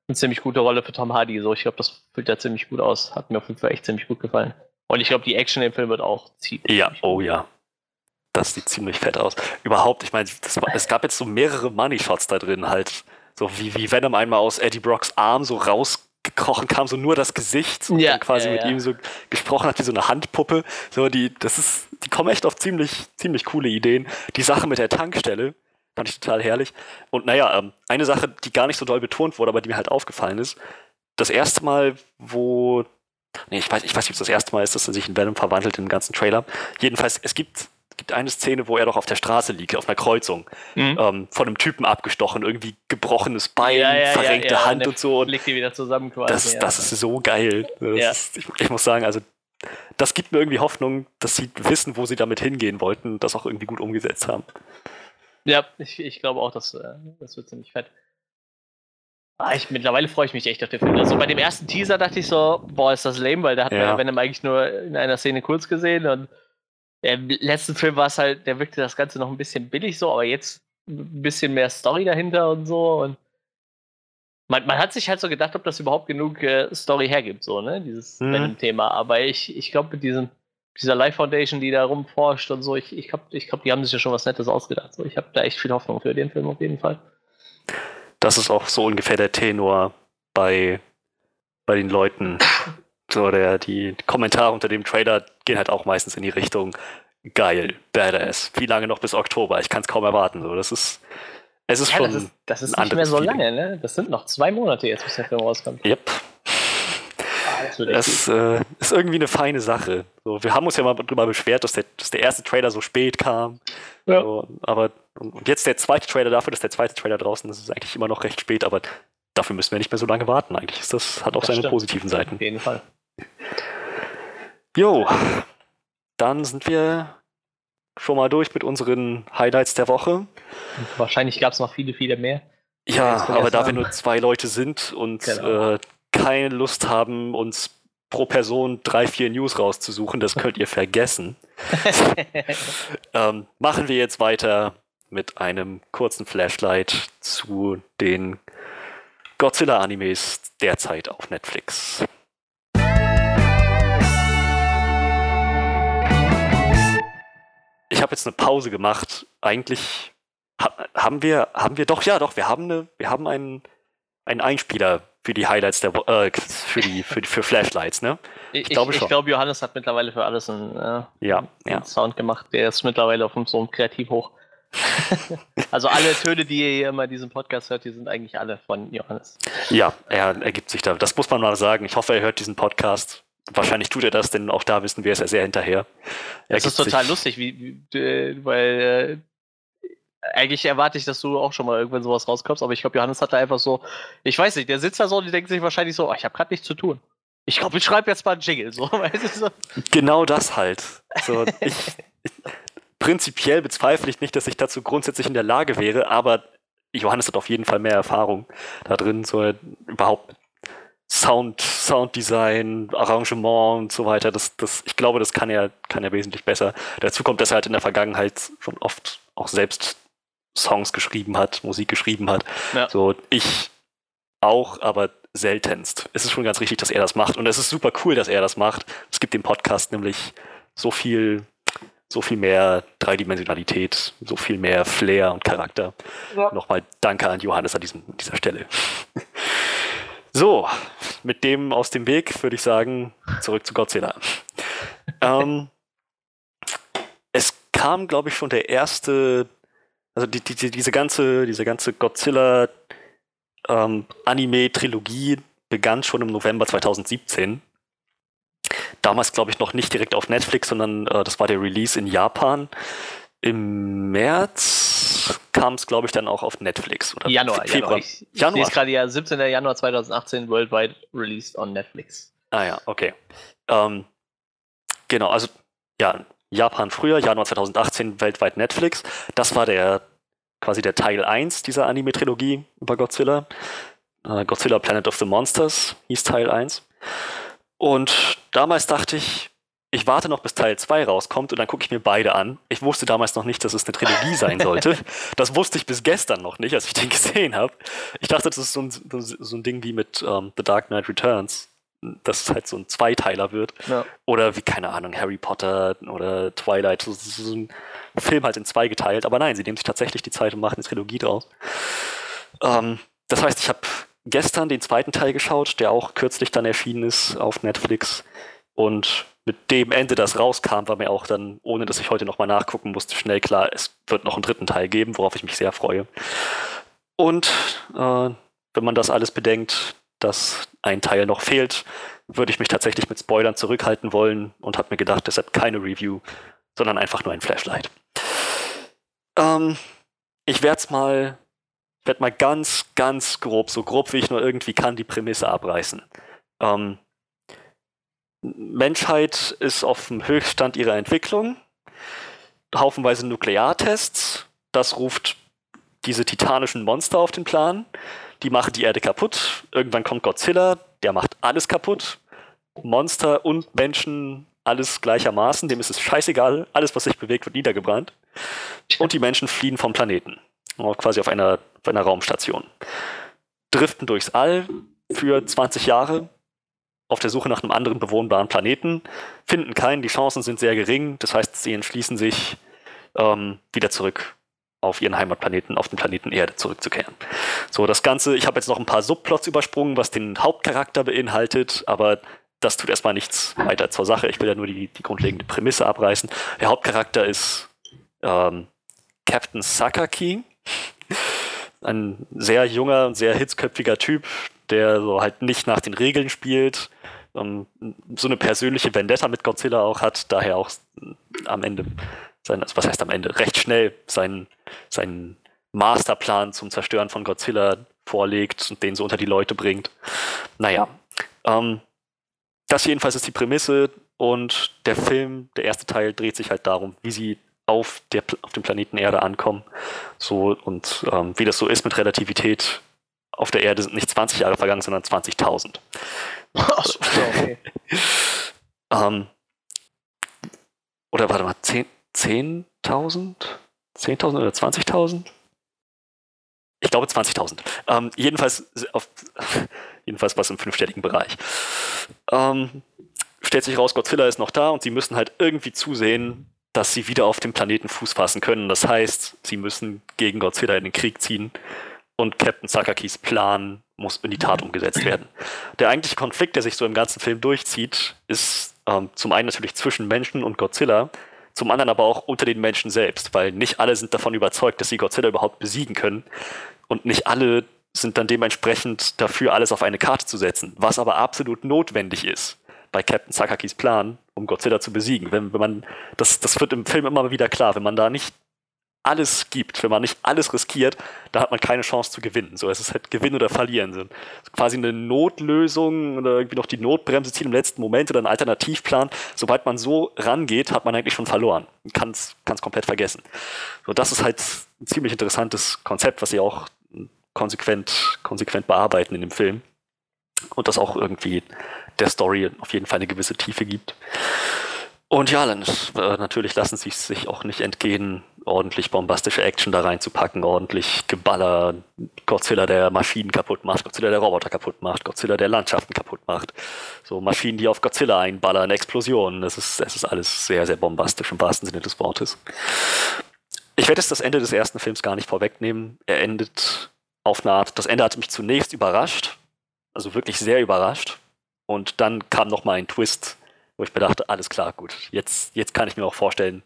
eine ziemlich gute Rolle für Tom Hardy. So, ich glaube, das füllt er ziemlich gut aus. Hat mir auf jeden Fall echt ziemlich gut gefallen. Und ich glaube, die Action im Film wird auch ziemlich. ja, oh ja. Das sieht ziemlich fett aus. Überhaupt, ich meine, es gab jetzt so mehrere Money-Shots da drin, halt. So wie, wie Venom einmal aus Eddie Brocks Arm so rausgekrochen kam, so nur das Gesicht und Ja, dann quasi ja, mit ja. ihm so gesprochen hat wie so eine Handpuppe. So, die, das ist, die kommen echt auf ziemlich, ziemlich coole Ideen. Die Sache mit der Tankstelle fand ich total herrlich. Und naja, ähm, eine Sache, die gar nicht so doll betont wurde, aber die mir halt aufgefallen ist, das erste Mal, wo Nee, ich weiß, ich weiß nicht, ob es das erste Mal ist, dass er sich in Venom verwandelt im ganzen Trailer. Jedenfalls, es gibt, gibt eine Szene, wo er doch auf der Straße liegt, auf einer Kreuzung, Mhm. ähm, von einem Typen abgestochen, irgendwie gebrochenes Bein, Ja, ja, verrenkte ja, Hand und so. Und Legt die wieder zusammen quasi. das, das ist so geil. Ist, ich, ich muss sagen, also das gibt mir irgendwie Hoffnung, dass sie wissen, wo sie damit hingehen wollten und das auch irgendwie gut umgesetzt haben. Ja, ich, ich glaube auch, dass, äh, das wird ziemlich fett. Ah, ich, mittlerweile freue ich mich echt auf den Film. Also bei dem ersten Teaser dachte ich so, boah, ist das lame, weil da hat man Ja. ja Venom eigentlich nur in einer Szene kurz gesehen und im letzten Film war es halt, der wirkte das Ganze noch ein bisschen billig so, aber jetzt ein bisschen mehr Story dahinter und so und man, man hat sich halt so gedacht, ob das überhaupt genug äh, Story hergibt, so, ne, dieses Mhm. Venom-Thema, aber ich, ich glaube mit diesem dieser Life Foundation, die da rumforscht und so, ich, ich glaube, ich glaub, die haben sich ja schon was Nettes ausgedacht. So, ich habe da echt viel Hoffnung für den Film auf jeden Fall. Das ist auch so ungefähr der Tenor bei, bei den Leuten. So, der, die Kommentare unter dem Trailer gehen halt auch meistens in die Richtung geil, badass. Wie lange noch bis Oktober? Ich kann es kaum erwarten. So, das ist, es ist Ja, schon. das ist, das ist nicht mehr so anderes lange, ne? Das sind noch zwei Monate jetzt, bis der Film rauskommt. Yep. Ah, das äh, ist irgendwie eine feine Sache. So, wir haben uns ja mal darüber beschwert, dass der, dass der erste Trailer so spät kam. Ja. So, aber und jetzt der zweite Trailer dafür, dass der zweite Trailer draußen ist, ist eigentlich immer noch recht spät, aber dafür müssen wir nicht mehr so lange warten. Eigentlich ist das, hat auch Das seine stimmt. positiven. Seiten. Auf jeden Fall. Jo, dann sind wir schon mal durch mit unseren Highlights der Woche. Wahrscheinlich gab es noch viele, viele mehr. Ja, aber da wir nur zwei Leute sind und Genau. äh, keine Lust haben, uns pro Person drei, vier News rauszusuchen, das könnt ihr vergessen. ähm, machen wir jetzt weiter mit einem kurzen Flashlight zu den Godzilla-Animes derzeit auf Netflix. Ich habe jetzt eine Pause gemacht. Eigentlich ha haben wir, haben wir doch, ja doch, wir haben eine, wir haben einen, einen Einspieler für die Highlights der äh, für die, für die für Flashlights, ne? Ich, ich, glaube ich schon. glaube, Johannes hat mittlerweile für alles einen, äh, Ja, ja. Sound gemacht. Der ist mittlerweile auf so einem Kreativ hoch. also alle Töne, die ihr hier immer in diesem Podcast hört, die sind eigentlich alle von Johannes. Ja, er ergibt sich da. Das muss man mal sagen. Ich hoffe, er hört diesen Podcast. Wahrscheinlich tut er das, denn auch da wissen wir, ist er sehr hinterher. Er Das ist total lustig, wie, wie, äh, weil äh, eigentlich erwarte ich, dass du auch schon mal irgendwann sowas rauskommst, aber ich glaube, Johannes hat da einfach so, ich weiß nicht, der sitzt da so und denkt sich wahrscheinlich so, oh, ich habe gerade nichts zu tun. Ich glaube, ich schreibe jetzt mal einen Jingle. So, weißt du, so. Genau das halt. So, ich, ich, prinzipiell bezweifle ich nicht, dass ich dazu grundsätzlich in der Lage wäre, aber Johannes hat auf jeden Fall mehr Erfahrung da drin, so überhaupt Sound, Sounddesign, Arrangement und so weiter. Das, das, ich glaube, das kann er, kann er wesentlich besser. Dazu kommt, dass er halt in der Vergangenheit schon oft auch selbst Songs geschrieben hat, Musik geschrieben hat. Ja. So, ich auch, aber seltenst. Es ist schon ganz richtig, dass er das macht. Und es ist super cool, dass er das macht. Es gibt dem Podcast nämlich so viel, so viel mehr Dreidimensionalität, so viel mehr Flair und Charakter. Ja. Nochmal danke an Johannes an diesem, dieser Stelle. So, mit dem aus dem Weg würde ich sagen, zurück zu Godzilla. ähm, es kam, glaube ich, schon der erste, also die, die, diese ganze, diese ganze Godzilla ähm, Anime-Trilogie begann schon im November 2017. Damals, glaube ich, noch nicht direkt auf Netflix, sondern äh, das war der Release in Japan. Im März kam es, glaube ich, dann auch auf Netflix. Oder Januar, Februar. Januar. Ich, ich Januar. gerade ja 17. Januar 2018 worldwide released on Netflix. Ah ja, okay. Ähm, genau, also ja, Japan früher, Januar 2018 weltweit Netflix. Das war der quasi der Teil 1 dieser Anime-Trilogie über Godzilla. Äh, Godzilla Planet of the Monsters hieß Teil 1. Und damals dachte ich, ich warte noch, bis Teil 2 rauskommt und dann gucke ich mir beide an. Ich wusste damals noch nicht, dass es eine Trilogie sein sollte. Das wusste ich bis gestern noch nicht, als ich den gesehen habe. Ich dachte, das ist so ein, so ein Ding wie mit um, ähm, The Dark Knight Returns, dass es halt so ein Zweiteiler wird. Ja. Oder wie, keine Ahnung, Harry Potter oder Twilight, so, so ein Film halt in zwei geteilt. Aber nein, sie nehmen sich tatsächlich die Zeit und machen eine Trilogie draus. Ähm, das heißt, ich habe gestern den zweiten Teil geschaut, der auch kürzlich dann erschienen ist auf Netflix. Und mit dem Ende, das rauskam, war mir auch dann, ohne dass ich heute nochmal nachgucken musste, schnell klar, es wird noch einen dritten Teil geben, worauf ich mich sehr freue. Und äh, wenn man das alles bedenkt, dass ein Teil noch fehlt, würde ich mich tatsächlich mit Spoilern zurückhalten wollen und habe mir gedacht, deshalb keine Review, sondern einfach nur ein Flashlight. Ähm, ich werde es mal, werd mal ganz, ganz grob, so grob wie ich nur irgendwie kann, die Prämisse abreißen. Ähm, Menschheit ist auf dem Höchststand ihrer Entwicklung. Haufenweise Nukleartests. Das ruft diese titanischen Monster auf den Plan. Die machen die Erde kaputt. Irgendwann kommt Godzilla, der macht alles kaputt. Monster und Menschen alles gleichermaßen. Dem ist es scheißegal. Alles, was sich bewegt, wird niedergebrannt. Und die Menschen fliehen vom Planeten. Quasi auf einer, auf einer Raumstation. Driften durchs All für 20 Jahre, auf der Suche nach einem anderen bewohnbaren Planeten, finden keinen, die Chancen sind sehr gering, das heißt, sie entschließen sich, ähm, wieder zurück auf ihren Heimatplaneten, auf den Planeten Erde zurückzukehren. So, das Ganze, ich habe jetzt noch ein paar Subplots übersprungen, was den Hauptcharakter beinhaltet, aber das tut erstmal nichts weiter zur Sache. Ich will ja nur die, die grundlegende Prämisse abreißen. Der Hauptcharakter ist ähm, Captain Sakaki, ein sehr junger und sehr hitzköpfiger Typ, der so halt nicht nach den Regeln spielt, um, ähm, so eine persönliche Vendetta mit Godzilla auch hat, daher auch am Ende, sein, also was heißt am Ende, recht schnell seinen, seinen Masterplan zum Zerstören von Godzilla vorlegt und den so unter die Leute bringt. Naja, ähm, das jedenfalls ist die Prämisse und der Film, der erste Teil, dreht sich halt darum, wie sie auf, der, auf dem Planeten Erde ankommen. So und ähm, wie das so ist mit Relativität. Auf der Erde sind nicht 20 Jahre vergangen, sondern 20.000. okay. ähm, oder warte mal, 10.000? 10 10.000 oder 20.000? Ich glaube 20.000. Ähm, jedenfalls, auf, jedenfalls was im fünfstelligen Bereich. Ähm, stellt sich raus, Godzilla ist noch da und sie müssen halt irgendwie zusehen, dass sie wieder auf dem Planeten Fuß fassen können. Das heißt, sie müssen gegen Godzilla in den Krieg ziehen und Captain Sakakis Plan muss in die Tat umgesetzt werden. Der eigentliche Konflikt, der sich so im ganzen Film durchzieht, ist ähm, zum einen natürlich zwischen Menschen und Godzilla, zum anderen aber auch unter den Menschen selbst, weil nicht alle sind davon überzeugt, dass sie Godzilla überhaupt besiegen können und nicht alle sind dann dementsprechend dafür, alles auf eine Karte zu setzen, was aber absolut notwendig ist bei Captain Sakakis Plan, um Godzilla zu besiegen. Wenn, wenn man, das, das wird im Film immer wieder klar, wenn man da nicht alles gibt, wenn man nicht alles riskiert, da hat man keine Chance zu gewinnen. So, es ist halt Gewinnen oder Verlieren. So, quasi eine Notlösung oder irgendwie noch die Notbremse ziehen im letzten Moment oder ein Alternativplan. Sobald man so rangeht, hat man eigentlich schon verloren. Kann es komplett vergessen. So, das ist halt ein ziemlich interessantes Konzept, was sie auch konsequent, konsequent bearbeiten in dem Film. Und das auch irgendwie der Story auf jeden Fall eine gewisse Tiefe gibt. Und ja, dann äh, natürlich lassen sie sich auch nicht entgehen, ordentlich bombastische Action da reinzupacken, ordentlich Geballer, Godzilla, der Maschinen kaputt macht, Godzilla, der Roboter kaputt macht, Godzilla, der Landschaften kaputt macht. So Maschinen, die auf Godzilla einballern, Explosionen. Das ist, das ist alles sehr, sehr bombastisch im wahrsten Sinne des Wortes. Ich werde jetzt das Ende des ersten Films gar nicht vorwegnehmen. Er endet auf eine Art, das Ende hat mich zunächst überrascht, also wirklich sehr überrascht. Und dann kam nochmal ein Twist, wo ich mir dachte, alles klar, gut, jetzt, jetzt kann ich mir auch vorstellen,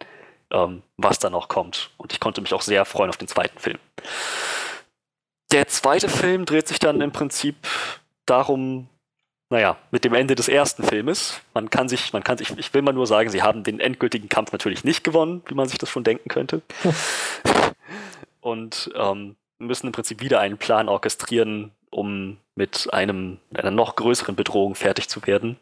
ähm, was da noch kommt. Und ich konnte mich auch sehr freuen auf den zweiten Film. Der zweite Film dreht sich dann im Prinzip darum, naja, mit dem Ende des ersten Filmes. Man kann sich, man kann sich, ich will mal nur sagen, sie haben den endgültigen Kampf natürlich nicht gewonnen, wie man sich das schon denken könnte. Und ähm, müssen im Prinzip wieder einen Plan orchestrieren, um mit einem, einer noch größeren Bedrohung fertig zu werden.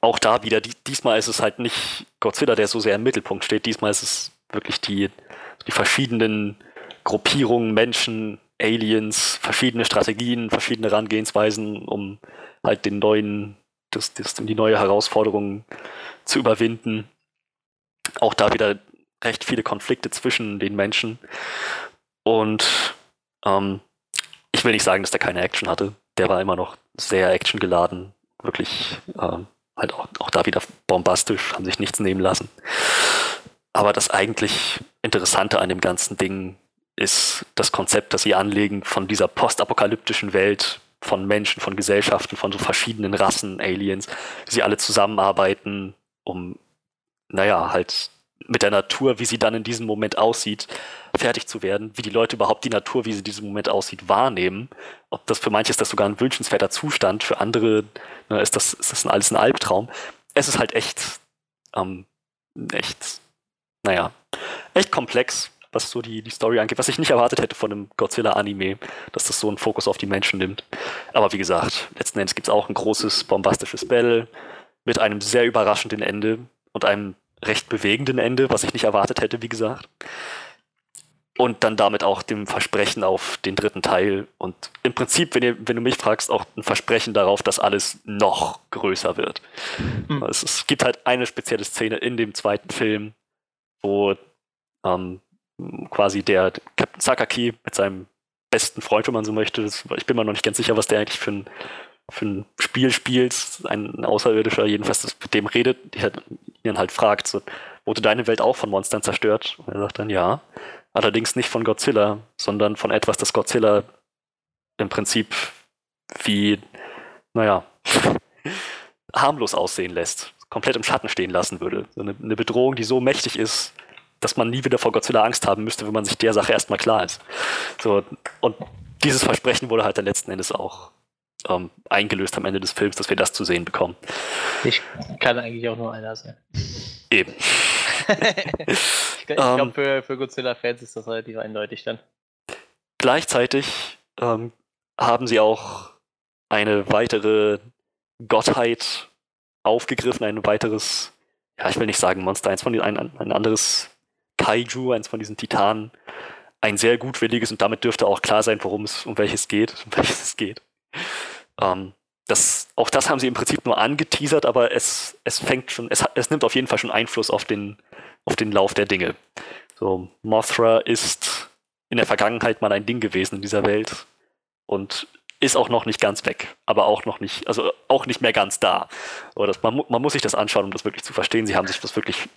Auch da wieder, diesmal ist es halt nicht Godzilla, der so sehr im Mittelpunkt steht. Diesmal ist es wirklich die, die verschiedenen Gruppierungen, Menschen, Aliens, verschiedene Strategien, verschiedene Herangehensweisen, um halt den neuen, das, das, die neue Herausforderung zu überwinden. Auch da wieder recht viele Konflikte zwischen den Menschen. Und ähm, ich will nicht sagen, dass der keine Action hatte. Der war immer noch sehr actiongeladen. Wirklich ähm, halt auch, auch da wieder bombastisch, haben sich nichts nehmen lassen. Aber das eigentlich Interessante an dem ganzen Ding ist das Konzept, das sie anlegen von dieser postapokalyptischen Welt, von Menschen, von Gesellschaften, von so verschiedenen Rassen, Aliens, die sie alle zusammenarbeiten, um, naja, halt mit der Natur, wie sie dann in diesem Moment aussieht, fertig zu werden, wie die Leute überhaupt die Natur, wie sie in diesem Moment aussieht, wahrnehmen. Ob das für manche ist das sogar ein wünschenswerter Zustand, für andere ne, ist das, ist das alles ein Albtraum. Es ist halt echt, ähm, echt, naja, echt komplex, was so die, die Story angeht, was ich nicht erwartet hätte von einem Godzilla-Anime, dass das so einen Fokus auf die Menschen nimmt. Aber wie gesagt, letzten Endes gibt es auch ein großes, bombastisches Battle mit einem sehr überraschenden Ende und einem recht bewegenden Ende, was ich nicht erwartet hätte, wie gesagt. Und dann damit auch dem Versprechen auf den dritten Teil. Und im Prinzip, wenn, ihr, wenn du mich fragst, auch ein Versprechen darauf, dass alles noch größer wird. Mhm. Es, es, gibt halt eine spezielle Szene in dem zweiten Film, wo ähm, quasi der Captain Sakaki mit seinem besten Freund, wenn man so möchte, das, ich bin mir noch nicht ganz sicher, was der eigentlich für ein, für ein Spiel spielt, ein Außerirdischer jedenfalls das mit dem redet, der ihn halt fragt, so, wurde deine Welt auch von Monstern zerstört? Und er sagt dann ja. Allerdings nicht von Godzilla, sondern von etwas, das Godzilla im Prinzip wie, naja, harmlos aussehen lässt, komplett im Schatten stehen lassen würde. So eine, eine Bedrohung, die so mächtig ist, dass man nie wieder vor Godzilla Angst haben müsste, wenn man sich der Sache erstmal klar ist. So, und dieses Versprechen wurde halt dann letzten Endes auch ähm, eingelöst am Ende des Films, dass wir das zu sehen bekommen. Ich kann eigentlich auch nur einer sein. Eben. ich glaube, ähm, für, für Godzilla-Fans ist das relativ eindeutig dann. Gleichzeitig ähm, haben sie auch eine weitere Gottheit aufgegriffen, ein weiteres, ja, ich will nicht sagen Monster, eins von den, ein, ein anderes Kaiju, eins von diesen Titanen, ein sehr gutwilliges und damit dürfte auch klar sein, worum es, um welches geht, um welches es geht. Ähm, das, auch das haben sie im Prinzip nur angeteasert, aber es, es fängt schon, es, es nimmt auf jeden Fall schon Einfluss auf den, auf den Lauf der Dinge. So, Mothra ist in der Vergangenheit mal ein Ding gewesen in dieser Welt und ist auch noch nicht ganz weg, aber auch noch nicht, also auch nicht mehr ganz da. Aber das, man, man muss sich das anschauen, um das wirklich zu verstehen. Sie haben sich das wirklich,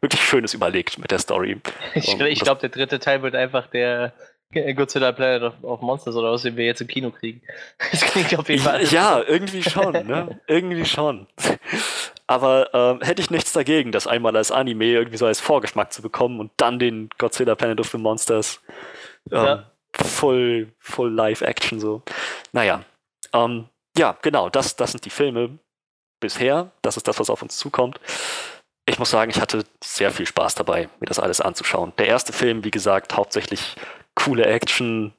wirklich Schönes überlegt mit der Story. Ich, ich glaube, der dritte Teil wird einfach der, Godzilla Planet of, of, Monsters oder was, den wir jetzt im Kino kriegen. Das klingt auf jeden Fall. Ja, irgendwie schon, ne? irgendwie schon. Aber ähm, hätte ich nichts dagegen, das einmal als Anime irgendwie so als Vorgeschmack zu bekommen und dann den Godzilla Planet of the Monsters ähm, ja. full, full Live-Action so. Naja. Ähm, ja, genau, das, das sind die Filme bisher. Das ist das, was auf uns zukommt. Ich muss sagen, ich hatte sehr viel Spaß dabei, mir das alles anzuschauen. Der erste Film, wie gesagt, hauptsächlich coole Action,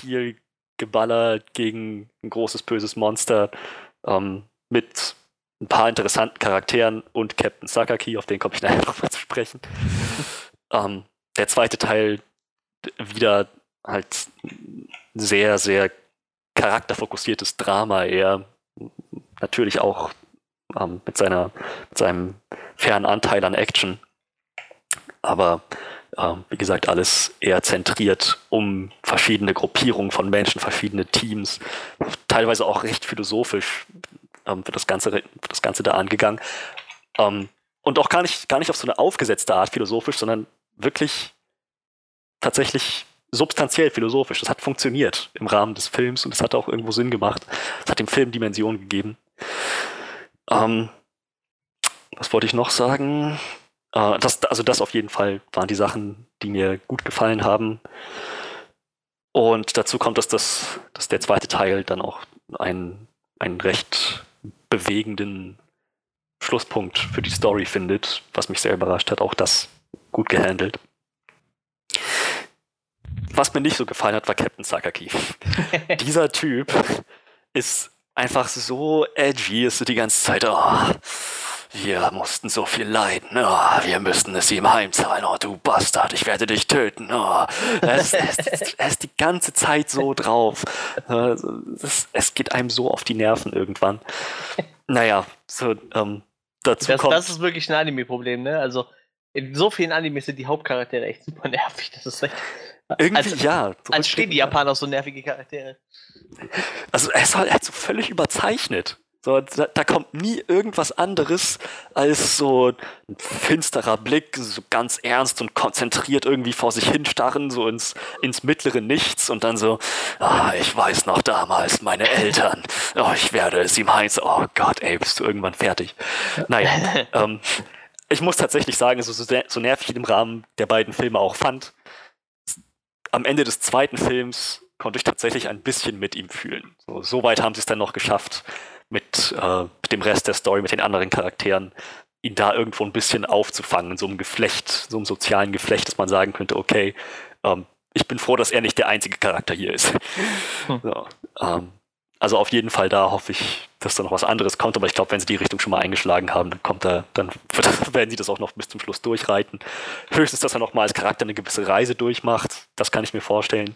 viel Geballer gegen ein großes böses Monster ähm, mit ein paar interessanten Charakteren und Captain Sakaki, auf den komme ich nachher nochmal zu sprechen. ähm, der zweite Teil wieder halt sehr, sehr charakterfokussiertes Drama eher. Natürlich auch ähm, mit, seiner, mit seinem fairen Anteil an Action. Aber wie gesagt, alles eher zentriert um verschiedene Gruppierungen von Menschen, verschiedene Teams, teilweise auch recht philosophisch ähm, wird, das Ganze, wird das Ganze da angegangen. Ähm, und auch gar nicht, gar nicht auf so eine aufgesetzte Art philosophisch, sondern wirklich tatsächlich substanziell philosophisch. Das hat funktioniert im Rahmen des Films und es hat auch irgendwo Sinn gemacht. Es hat dem Film Dimension gegeben. Ähm, was wollte ich noch sagen? Äh, das, also das auf jeden Fall waren die Sachen, die mir gut gefallen haben. Und dazu kommt, dass, das, dass der zweite Teil dann auch einen, einen recht bewegenden Schlusspunkt für die Story findet, was mich sehr überrascht hat. Auch das gut gehandelt. Was mir nicht so gefallen hat, war Captain Sakaki. Dieser Typ ist einfach so edgy, ist die ganze Zeit, oh, wir mussten so viel leiden. Oh, wir müssten es ihm heimzahlen. Oh, du Bastard, ich werde dich töten. Oh, er, ist, er, ist, er, ist, die ganze Zeit so drauf. Es, es, geht einem so auf die Nerven irgendwann. Naja, so, ähm, dazu das, kommt... Das ist wirklich ein Anime-Problem, ne? Also, in so vielen Animes sind die Hauptcharaktere echt super nervig. Das ist echt... Irgendwie, als, ja. Als stehen die Japaner so nervige Charaktere. Also, er ist halt so völlig überzeichnet. So, da, da, kommt nie irgendwas anderes als so ein finsterer Blick, so ganz ernst und konzentriert irgendwie vor sich hinstarren, so ins, ins mittlere Nichts und dann so, ah, ich weiß noch damals, meine Eltern, oh, ich werde es ihm heiß, oh Gott, ey, bist du irgendwann fertig. Naja, ähm, ich muss tatsächlich sagen, so, so nervig ich im Rahmen der beiden Filme auch fand, am Ende des zweiten Films konnte ich tatsächlich ein bisschen mit ihm fühlen. So, so weit haben sie es dann noch geschafft, mit, äh, dem Rest der Story, mit den anderen Charakteren, ihn da irgendwo ein bisschen aufzufangen, in so einem Geflecht, so einem sozialen Geflecht, dass man sagen könnte, okay, ähm, ich bin froh, dass er nicht der einzige Charakter hier ist. Hm. So, ähm, also auf jeden Fall da hoffe ich, dass da noch was anderes kommt, aber ich glaube, wenn sie die Richtung schon mal eingeschlagen haben, dann kommt da, dann werden sie das auch noch bis zum Schluss durchreiten. Höchstens, dass er noch mal als Charakter eine gewisse Reise durchmacht, das kann ich mir vorstellen.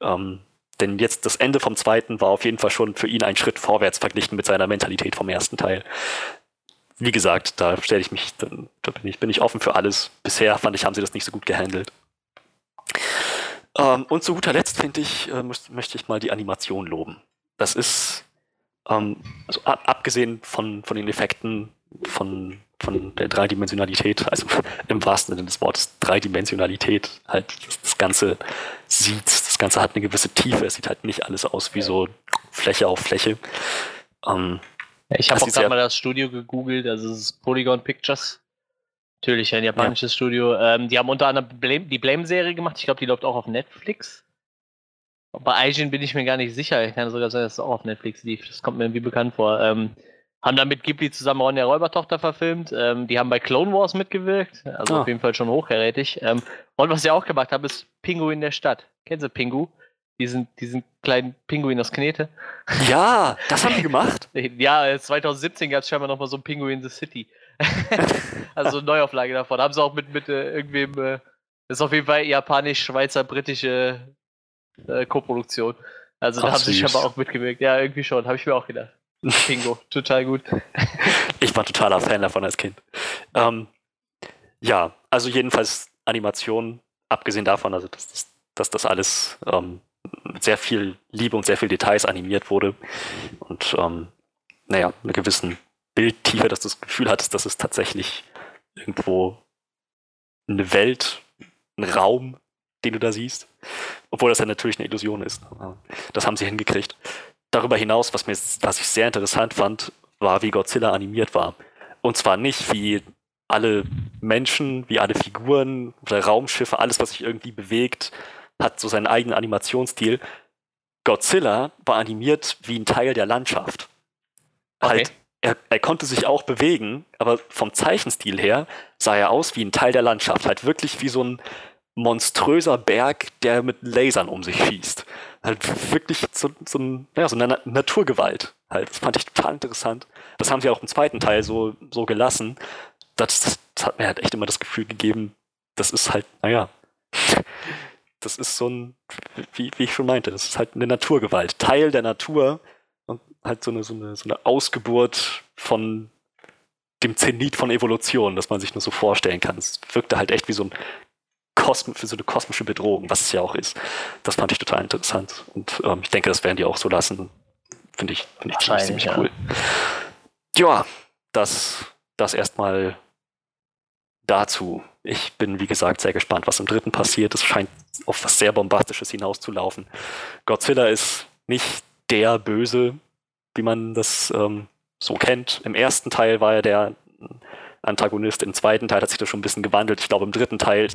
Ähm, denn jetzt das Ende vom zweiten war auf jeden Fall schon für ihn ein Schritt vorwärts verglichen mit seiner Mentalität vom ersten Teil. Wie gesagt, da stelle ich mich, da bin ich, bin ich offen für alles. Bisher fand ich, haben sie das nicht so gut gehandelt. Ähm, und zu guter Letzt finde ich, äh, möchte ich mal die Animation loben. Das ist, ähm, also abgesehen von, von den Effekten, von, von der Dreidimensionalität, also im wahrsten Sinne des Wortes Dreidimensionalität, halt das, Ganze sieht, Ganze hat eine gewisse Tiefe, es sieht halt nicht alles aus wie so Fläche auf Fläche. Ähm, ich habe auch gerade mal das Studio gegoogelt, also es ist Polygon Pictures. Natürlich ein japanisches ja. Studio. Ähm, die haben unter anderem Blame, die Blame-Serie gemacht. Ich glaube, die läuft auch auf Netflix. Bei Aijin bin ich mir gar nicht sicher. Ich kann sogar sagen, dass es auch auf Netflix lief. Das kommt mir irgendwie bekannt vor. Ähm, haben dann mit Ghibli zusammen Ron der Räubertochter verfilmt. Ähm, die haben bei Clone Wars mitgewirkt. Also oh. auf jeden Fall schon hochkarätig. Ähm, und was sie auch gemacht haben, ist Pingu in der Stadt. Kennst du Pingu? Diesen, diesen kleinen Pinguin aus Knete. Ja, das haben die gemacht. ja, 2017 gab es scheinbar nochmal so ein Pinguin in the City. also eine Neuauflage davon. Haben sie auch mit, mit äh, irgendwem. Äh, das ist auf jeden Fall japanisch-schweizer-britische äh, Co-Produktion. Also Ach, da haben sie scheinbar auch mitgewirkt. Ja, irgendwie schon. Habe ich mir auch gedacht. Bingo, total gut. ich war totaler Fan davon als Kind. Ähm, ja, also jedenfalls Animation, abgesehen davon, also dass, dass, dass das alles ähm, mit sehr viel Liebe und sehr viel Details animiert wurde und ähm, naja, einer gewissen Bildtiefe, dass du das Gefühl hattest, dass es tatsächlich irgendwo eine Welt, ein Raum, den du da siehst, obwohl das ja natürlich eine Illusion ist. Das haben sie hingekriegt darüber hinaus, was, mir, was ich sehr interessant fand, war, wie Godzilla animiert war. Und zwar nicht wie alle Menschen, wie alle Figuren oder Raumschiffe, alles, was sich irgendwie bewegt, hat so seinen eigenen Animationsstil. Godzilla war animiert wie ein Teil der Landschaft. Okay. Halt, er, er, konnte sich auch bewegen, aber vom Zeichenstil her sah er aus wie ein Teil der Landschaft. Halt wirklich wie so ein monströser Berg, der mit Lasern um sich schießt halt wirklich so, so, ein, ja, so eine Naturgewalt. Halt. Das fand ich total interessant. Das haben sie auch im zweiten Teil so, so gelassen. Das, das hat mir halt echt immer das Gefühl gegeben, das ist halt, naja, das ist so ein, wie, wie ich schon meinte, das ist halt eine Naturgewalt. Teil der Natur und halt so eine, so eine, so eine Ausgeburt von dem Zenit von Evolution, das man sich nur so vorstellen kann. Es wirkte halt echt wie so ein Kosm für so eine kosmische Bedrohung, was es ja auch ist. Das fand ich total interessant. Und ähm, ich denke, das werden die auch so lassen. Finde ich, find ich ziemlich, ziemlich ja. cool. Ja, das, das erstmal dazu. Ich bin, wie gesagt, sehr gespannt, was im dritten passiert. Es scheint auf was sehr Bombastisches hinauszulaufen. Godzilla ist nicht der Böse, wie man das ähm, so kennt. Im ersten Teil war er der Antagonist, im zweiten Teil hat sich das schon ein bisschen gewandelt. Ich glaube, im dritten Teil,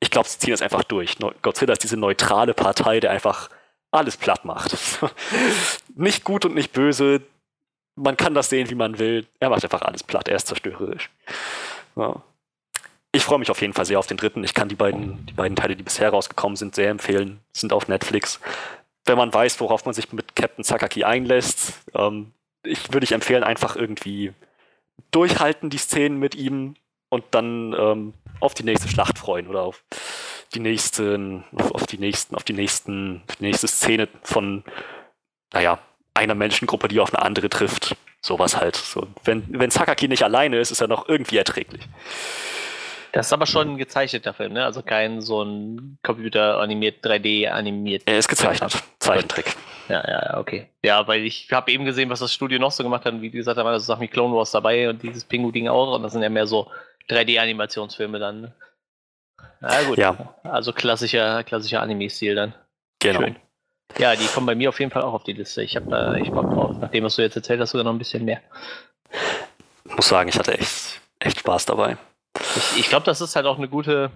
ich glaube, sie ziehen das einfach durch. Godzilla ist diese neutrale Partei, der einfach alles platt macht. nicht gut und nicht böse. Man kann das sehen, wie man will. Er macht einfach alles platt. Er ist zerstörerisch. Ja. Ich freue mich auf jeden Fall sehr auf den dritten. Ich kann die beiden, die beiden Teile, die bisher rausgekommen sind, sehr empfehlen. Sind auf Netflix. Wenn man weiß, worauf man sich mit Captain Sakaki einlässt, ähm, ich würde ich empfehlen, einfach irgendwie durchhalten, die Szenen mit ihm und dann ähm, auf die nächste Schlacht freuen oder auf die nächsten, auf, die nächsten, auf die nächsten, die nächste Szene von, naja, einer Menschengruppe, die auf eine andere trifft. Sowas halt. So, wenn, wenn Sakaki nicht alleine ist, ist er noch irgendwie erträglich. Das ist aber schon ein gezeichneter Film, ne? Also kein so ein Computer-animiert, 3D-animiert. Er ist gezeichnet. Zeichentrick. Ja, ja, ja, okay. Ja, weil ich habe eben gesehen, was das Studio noch so gemacht hat. Und wie gesagt, da waren so Sachen wie Clone Wars dabei und dieses Pingu-Ding auch. Und das sind ja mehr so 3D-Animationsfilme dann. ne? Na gut. Ja. Also klassischer, klassischer Anime-Stil dann. Genau. Schön. Ja, die kommen bei mir auf jeden Fall auch auf die Liste. Ich habe da echt Bock drauf. Nachdem, was du jetzt erzählt hast, sogar noch ein bisschen mehr. Ich muss sagen, ich hatte echt, echt Spaß dabei. Ich, ich glaube, das ist halt auch eine gute,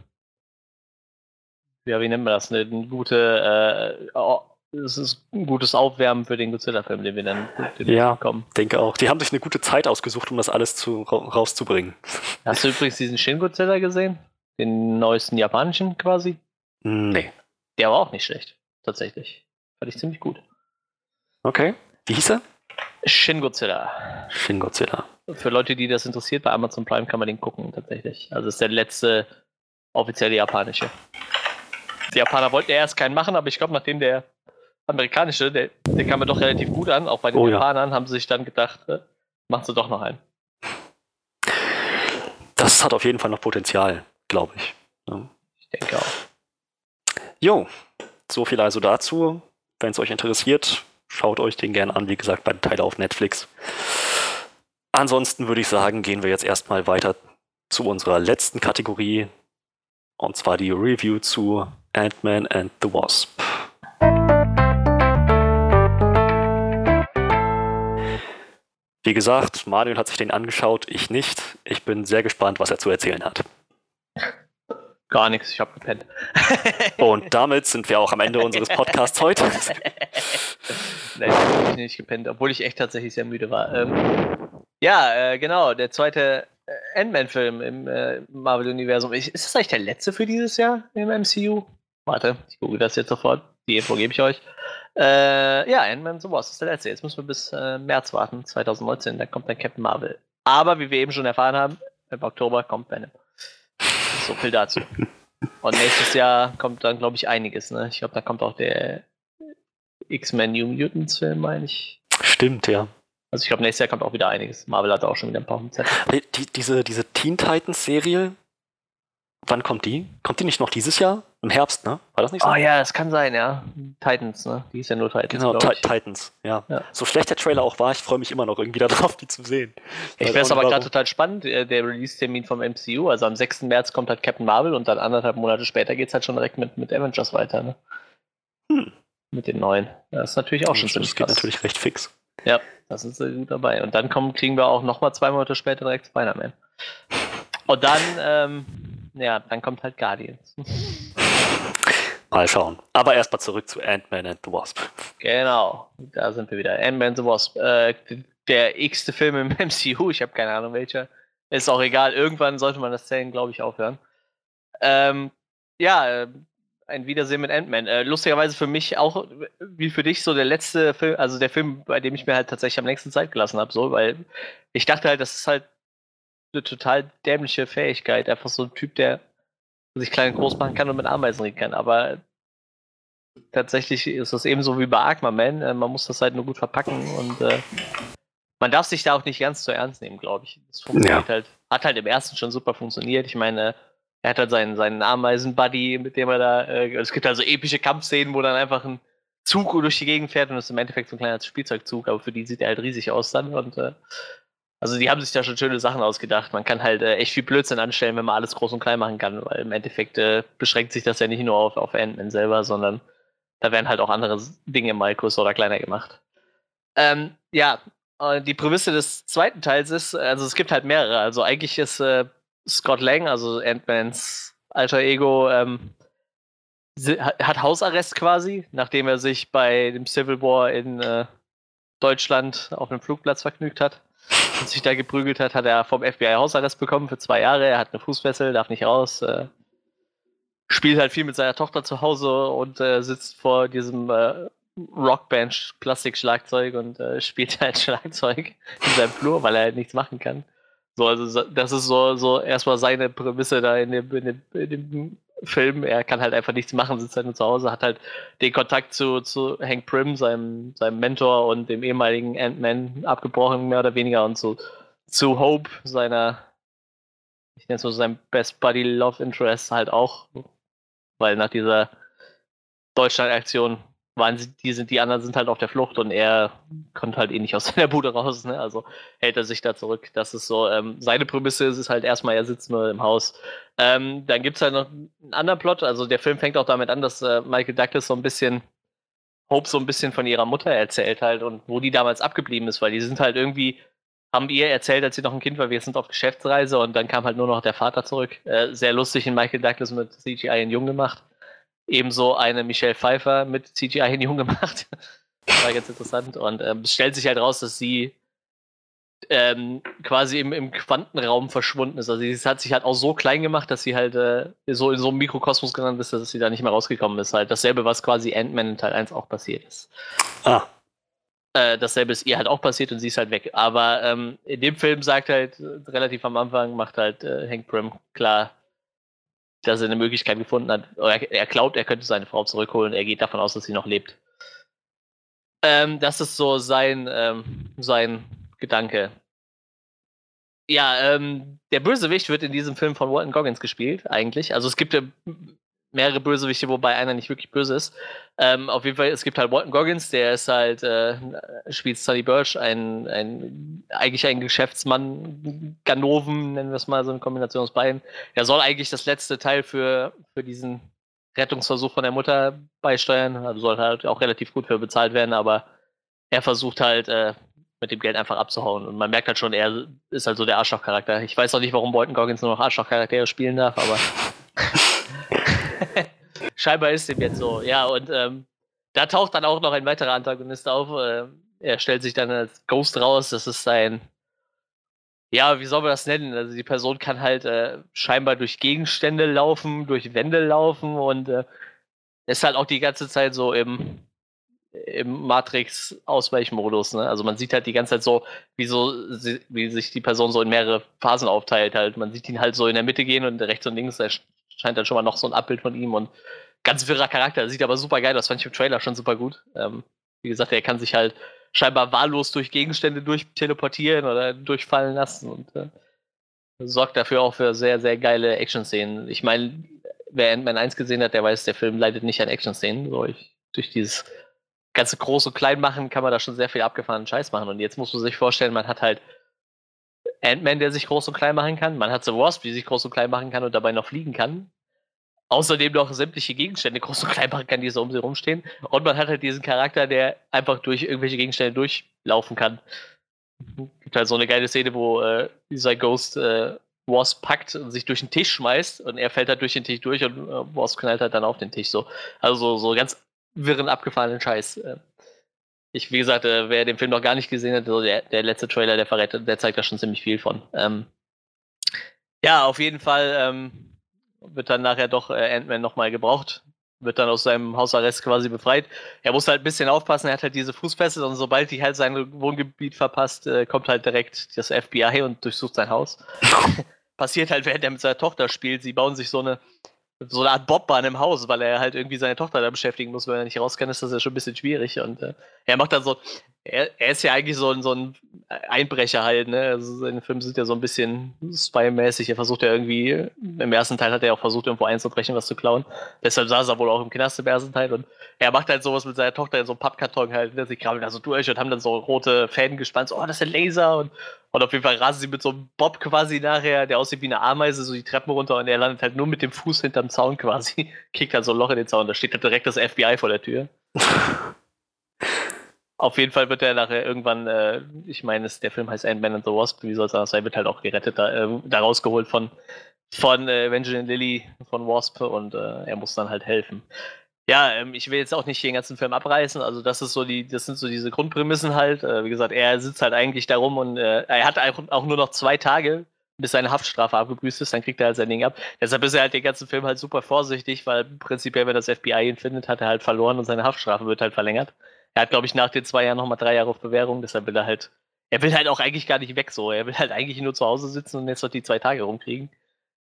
ja, wie nennt man das? Eine, eine gute, äh, oh, es ist ein gutes Aufwärmen für den Godzilla-Film, den wir dann den wir Ja. bekommen. Denke auch. Die haben sich eine gute Zeit ausgesucht, um das alles zu, ra rauszubringen. Hast du übrigens diesen Shin Godzilla gesehen? Den neuesten japanischen quasi? Nee. Der war auch nicht schlecht, tatsächlich. Fand ich ziemlich gut. Okay. Wie hieß er? Shin Godzilla. Shin Godzilla. Für Leute, die das interessiert, bei Amazon Prime kann man den gucken, tatsächlich. Also ist der letzte offizielle japanische. Die Japaner wollten ja erst keinen machen, aber ich glaube, nachdem der amerikanische, der, der kam mir doch relativ gut an, auch bei den Oh ja. Japanern, haben sie sich dann gedacht, äh, machen sie doch noch einen. Das hat auf jeden Fall noch Potenzial, glaube ich. Ja. Ich denke auch. Jo, so viel also dazu. Wenn es euch interessiert, schaut euch den gerne an. Wie gesagt, beide Teile auf Netflix. Ansonsten würde ich sagen, gehen wir jetzt erstmal weiter zu unserer letzten Kategorie. Und zwar die Review zu Ant-Man and the Wasp. Wie gesagt, Manuel hat sich den angeschaut, ich nicht. Ich bin sehr gespannt, was er zu erzählen hat. Gar nichts, ich habe gepennt. Und damit sind wir auch am Ende unseres Podcasts heute. Nein, ich nicht gepennt, obwohl ich echt tatsächlich sehr müde war. Ähm, ja, äh, genau, der zweite äh, Ant-Man-Film im äh, Marvel-Universum. Ist das eigentlich der letzte für dieses Jahr im MCU? Warte, ich google das jetzt sofort. Die Info gebe ich euch. Äh, ja, Ant-Man so was ist der letzte. Jetzt müssen wir bis äh, März warten, 2019. Dann kommt dann Captain Marvel. Aber wie wir eben schon erfahren haben, im Oktober kommt Venom. So viel dazu. Und nächstes Jahr kommt dann, glaube ich, einiges. Ne? Ich glaube, da kommt auch der X-Men New Mutants Film, meine ich. Stimmt, ja. Also ich glaube, nächstes Jahr kommt auch wieder einiges. Marvel hat auch schon wieder ein paar Zettel. Die, die, diese, diese Teen Titans Serie, wann kommt die? Kommt die nicht noch dieses Jahr? Im Herbst, ne? War das nicht so? Oh ja, das kann sein, ja. Titans, ne? Die ist ja nur Titans. Genau, ich. Titans, ja. Ja. So schlecht der Trailer auch war, ich freue mich immer noch irgendwie darauf, die zu sehen. Ich wäre es aber gerade total spannend, äh, der Release-Termin vom MCU. Also am 6. März kommt halt Captain Marvel und dann anderthalb Monate später geht es halt schon direkt mit, mit Avengers weiter, ne? Hm. Mit den neuen. Das ist natürlich auch schon Das ziemlich geht krass. natürlich recht fix. Ja, das ist sehr gut dabei. Und dann kommen, kriegen wir auch nochmal zwei Monate später direkt Spider-Man. Und dann, ähm, ja, dann kommt halt Guardians. Mal schauen. Aber erstmal zurück zu Ant-Man and the Wasp. Genau, da sind wir wieder. Ant-Man the Wasp. Äh, der x-te Film im MCU, ich habe keine Ahnung welcher. Ist auch egal, irgendwann sollte man das Zählen, glaube ich, aufhören. Ähm, ja, ein Wiedersehen mit Ant-Man. Äh, lustigerweise für mich auch, wie für dich, so der letzte Film, also der Film, bei dem ich mir halt tatsächlich am längsten Zeit gelassen habe, so, weil ich dachte halt, das ist halt eine total dämliche Fähigkeit. Einfach so ein Typ, der sich klein und groß machen kann und mit Ameisen reden kann. Aber tatsächlich ist das ebenso wie bei Aquaman. Äh, man muss das halt nur gut verpacken und äh, man darf sich da auch nicht ganz zu ernst nehmen, glaube ich. Das funktioniert Ja. halt, hat halt im ersten schon super funktioniert. Ich meine, er hat halt seinen, seinen Ameisen-Buddy, mit dem er da, äh, es gibt also epische Kampfszenen, wo dann einfach ein Zug durch die Gegend fährt und das ist im Endeffekt so ein kleiner Spielzeugzug, aber für die sieht er halt riesig aus dann und äh, also die haben sich da schon schöne Sachen ausgedacht. Man kann halt äh, echt viel Blödsinn anstellen, wenn man alles groß und klein machen kann, weil im Endeffekt äh, beschränkt sich das ja nicht nur auf, auf Ant-Man selber, sondern da werden halt auch andere Dinge mal größer oder kleiner gemacht. Ähm, ja, äh, die Prämisse des zweiten Teils ist, also es gibt halt mehrere. Also eigentlich ist äh, Scott Lang, also Ant-Mans alter Ego, ähm, hat Hausarrest quasi, nachdem er sich bei dem Civil War in äh, Deutschland auf einem Flugplatz vergnügt hat und sich da geprügelt hat, hat er vom FBI Hausarrest bekommen für zwei Jahre. Er hat eine Fußfessel, darf nicht raus. Äh, spielt halt viel mit seiner Tochter zu Hause und äh, sitzt vor diesem äh, Rockband Plastikschlagzeug und äh, spielt halt Schlagzeug in seinem Flur, weil er halt nichts machen kann. So, also so- das ist so, so erstmal seine Prämisse da in dem, in, dem, in dem Film. Er kann halt einfach nichts machen, sitzt halt nur zu Hause, hat halt den Kontakt zu, zu Hank Pym, seinem, seinem Mentor und dem ehemaligen Ant-Man abgebrochen, mehr oder weniger, und so zu Hope, seiner, ich nenne es so seinem Best Buddy Love Interest halt auch, weil nach dieser Deutschland-Aktion waren sie, die sind, die anderen sind halt auf der Flucht und er kommt halt eh nicht aus seiner Bude raus, ne? Also hält er sich da zurück. Das ist so, ähm, seine Prämisse ist es halt erstmal, er sitzt nur im Haus. Ähm, dann gibt es halt noch einen anderen Plot, also der Film fängt auch damit an, dass äh, Michael Douglas so ein bisschen Hope so ein bisschen von ihrer Mutter erzählt halt und wo die damals abgeblieben ist, weil die sind halt irgendwie, haben ihr erzählt, als sie noch ein Kind war, wir sind auf Geschäftsreise und dann kam halt nur noch der Vater zurück. Äh, sehr lustig in Michael Douglas mit CGI in Jung gemacht. Ebenso eine Michelle Pfeiffer mit CGI in Jung gemacht. war ganz interessant. Und ähm, es stellt sich halt raus, dass sie ähm, quasi im, im Quantenraum verschwunden ist. Also sie hat sich halt auch so klein gemacht, dass sie halt äh, so in so einem Mikrokosmos gelandet ist, dass sie da nicht mehr rausgekommen ist. Halt dasselbe, was quasi Ant-Man in Teil 1 auch passiert ist. Ah, Äh, dasselbe ist ihr halt auch passiert und sie ist halt weg. Aber ähm, in dem Film sagt halt äh, relativ am Anfang, macht halt äh, Hank Pym klar, dass er eine Möglichkeit gefunden hat. Er, er glaubt, er könnte seine Frau zurückholen. Er geht davon aus, dass sie noch lebt. Ähm, das ist so sein, ähm, sein Gedanke. Ja, ähm, der Bösewicht wird in diesem Film von Walton Goggins gespielt, eigentlich. Also es gibt ja mehrere Bösewichte, wobei einer nicht wirklich böse ist. Ähm, auf jeden Fall, es gibt halt Walton Goggins, der ist halt, äh, spielt Sonny Birch, ein, ein, eigentlich ein Geschäftsmann, Ganoven, nennen wir es mal so in Kombination aus beiden. Der soll eigentlich das letzte Teil für, für diesen Rettungsversuch von der Mutter beisteuern, also soll halt auch relativ gut für bezahlt werden, aber er versucht halt, äh, mit dem Geld einfach abzuhauen. Und man merkt halt schon, er ist halt so der Arschloch-Charakter. Ich weiß auch nicht, warum Walton Goggins nur noch Arschloch-Charaktere spielen darf, aber scheinbar ist dem jetzt so. Ja, und ähm, da taucht dann auch noch ein weiterer Antagonist auf. Ähm, er stellt sich dann als Ghost raus. Das ist sein, ja, wie soll man das nennen? Also die Person kann halt äh, scheinbar durch Gegenstände laufen, durch Wände laufen und äh, ist halt auch die ganze Zeit so im, im Matrix-Ausweichmodus. Ne? Also man sieht halt die ganze Zeit so, wie, so, wie sich die Person so in mehrere Phasen aufteilt. Halt. Man sieht ihn halt so in der Mitte gehen und rechts und links scheint dann schon mal noch so ein Abbild von ihm und ganz wirrer Charakter. Sieht aber super geil aus, fand ich im Trailer schon super gut. Ähm, wie gesagt, er kann sich halt scheinbar wahllos durch Gegenstände durchteleportieren oder durchfallen lassen und äh, sorgt dafür auch für sehr, sehr geile Action-Szenen. Ich meine, wer Ant-Man 1 gesehen hat, der weiß, der Film leidet nicht an Action-Szenen. So, durch dieses ganze Groß- und Klein-Machen kann man da schon sehr viel abgefahrenen Scheiß machen. Und jetzt muss man sich vorstellen, man hat halt Ant-Man, der sich groß und klein machen kann. Man hat The Wasp, die sich groß und klein machen kann und dabei noch fliegen kann. Außerdem noch sämtliche Gegenstände groß und klein machen kann, die so um sie rumstehen. Und man hat halt diesen Charakter, der einfach durch irgendwelche Gegenstände durchlaufen kann. Gibt halt so eine geile Szene, wo äh, dieser Ghost äh, Wasp packt und sich durch den Tisch schmeißt und er fällt halt durch den Tisch durch und äh, Wasp knallt halt dann auf den Tisch so. Also so, so ganz wirren, abgefahrenen Scheiß. Äh, ich, wie gesagt, äh, wer den Film noch gar nicht gesehen hat, so der, der letzte Trailer, der verrät, der zeigt da schon ziemlich viel von. Ähm, ja, auf jeden Fall ähm, wird dann nachher doch äh, Ant-Man nochmal gebraucht. Wird dann aus seinem Hausarrest quasi befreit. Er muss halt ein bisschen aufpassen, er hat halt diese Fußfessel und sobald die halt sein Wohngebiet verpasst, äh, kommt halt direkt das FBI und durchsucht sein Haus. Passiert halt, während er mit seiner Tochter spielt. Sie bauen sich so eine, so eine Art Bobbahn im Haus, weil er halt irgendwie seine Tochter da beschäftigen muss, weil er nicht raus kann, ist das ja schon ein bisschen schwierig. Und äh, er macht dann so, er, er, ist ja eigentlich so ein, so ein Einbrecher halt, ne? Also seine Filme sind ja so ein bisschen spy-mäßig. Er versucht ja irgendwie, im ersten Teil hat er auch versucht, irgendwo einzubrechen, was zu klauen. Deshalb saß er wohl auch im Knast im ersten Teil und er macht halt sowas mit seiner Tochter in so einem Pappkarton halt, ne? Sie krabbeln da so durch und haben dann so rote Fäden gespannt, so, oh, das ist ein Laser und, und auf jeden Fall rasen sie mit so einem Bob quasi nachher, der aussieht wie eine Ameise, so die Treppen runter und er landet halt nur mit dem Fuß hinterm Zaun quasi, kickt halt so ein Loch in den Zaun, da steht halt direkt das FBI vor der Tür. Auf jeden Fall wird er nachher irgendwann, äh, ich meine, der Film heißt Ant-Man and the Wasp, wie soll es anders sein, wird halt auch gerettet, da, äh, da rausgeholt von, von äh, Evangeline Lilly von Wasp und äh, er muss dann halt helfen. Ja, ähm, ich will jetzt auch nicht den ganzen Film abreißen, also das ist so die, das sind so diese Grundprämissen halt. Äh, wie gesagt, er sitzt halt eigentlich darum und äh, er hat auch nur noch zwei Tage, bis seine Haftstrafe abgebüßt ist, dann kriegt er halt sein Ding ab. Deshalb ist er halt den ganzen Film halt super vorsichtig, weil prinzipiell, wenn das FBI ihn findet, hat er halt verloren und seine Haftstrafe wird halt verlängert. Er hat, glaube ich, nach den zwei Jahren nochmal drei Jahre auf Bewährung, deshalb will er halt, er will halt auch eigentlich gar nicht weg so. Er will halt eigentlich nur zu Hause sitzen und jetzt noch die zwei Tage rumkriegen.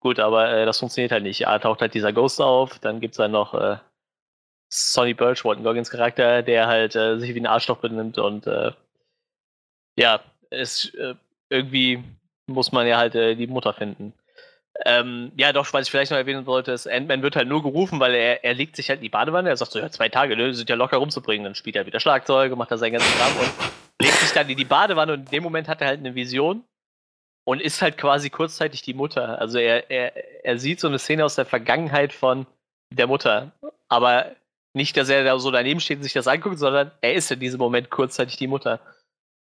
Gut, aber äh, das funktioniert halt nicht. Er taucht halt dieser Ghost auf, dann gibt es halt noch äh, Sonny Birch, Walton Goggins Charakter, der halt äh, sich wie ein Arschloch benimmt und äh, ja, es äh, irgendwie muss man ja halt äh, die Mutter finden. Ähm, ja, doch, was ich vielleicht noch erwähnen wollte, ist, Ant-Man wird halt nur gerufen, weil er, er legt sich halt in die Badewanne. Er sagt so, ja, zwei Tage, ne, sind ja locker rumzubringen. Dann spielt er wieder Schlagzeuge, macht da seinen ganzen Kram und legt sich dann in die Badewanne und in dem Moment hat er halt eine Vision und ist halt quasi kurzzeitig die Mutter. Also er, er, er sieht so eine Szene aus der Vergangenheit von der Mutter. Aber nicht, dass er da so daneben steht und sich das anguckt, sondern er ist in diesem Moment kurzzeitig die Mutter.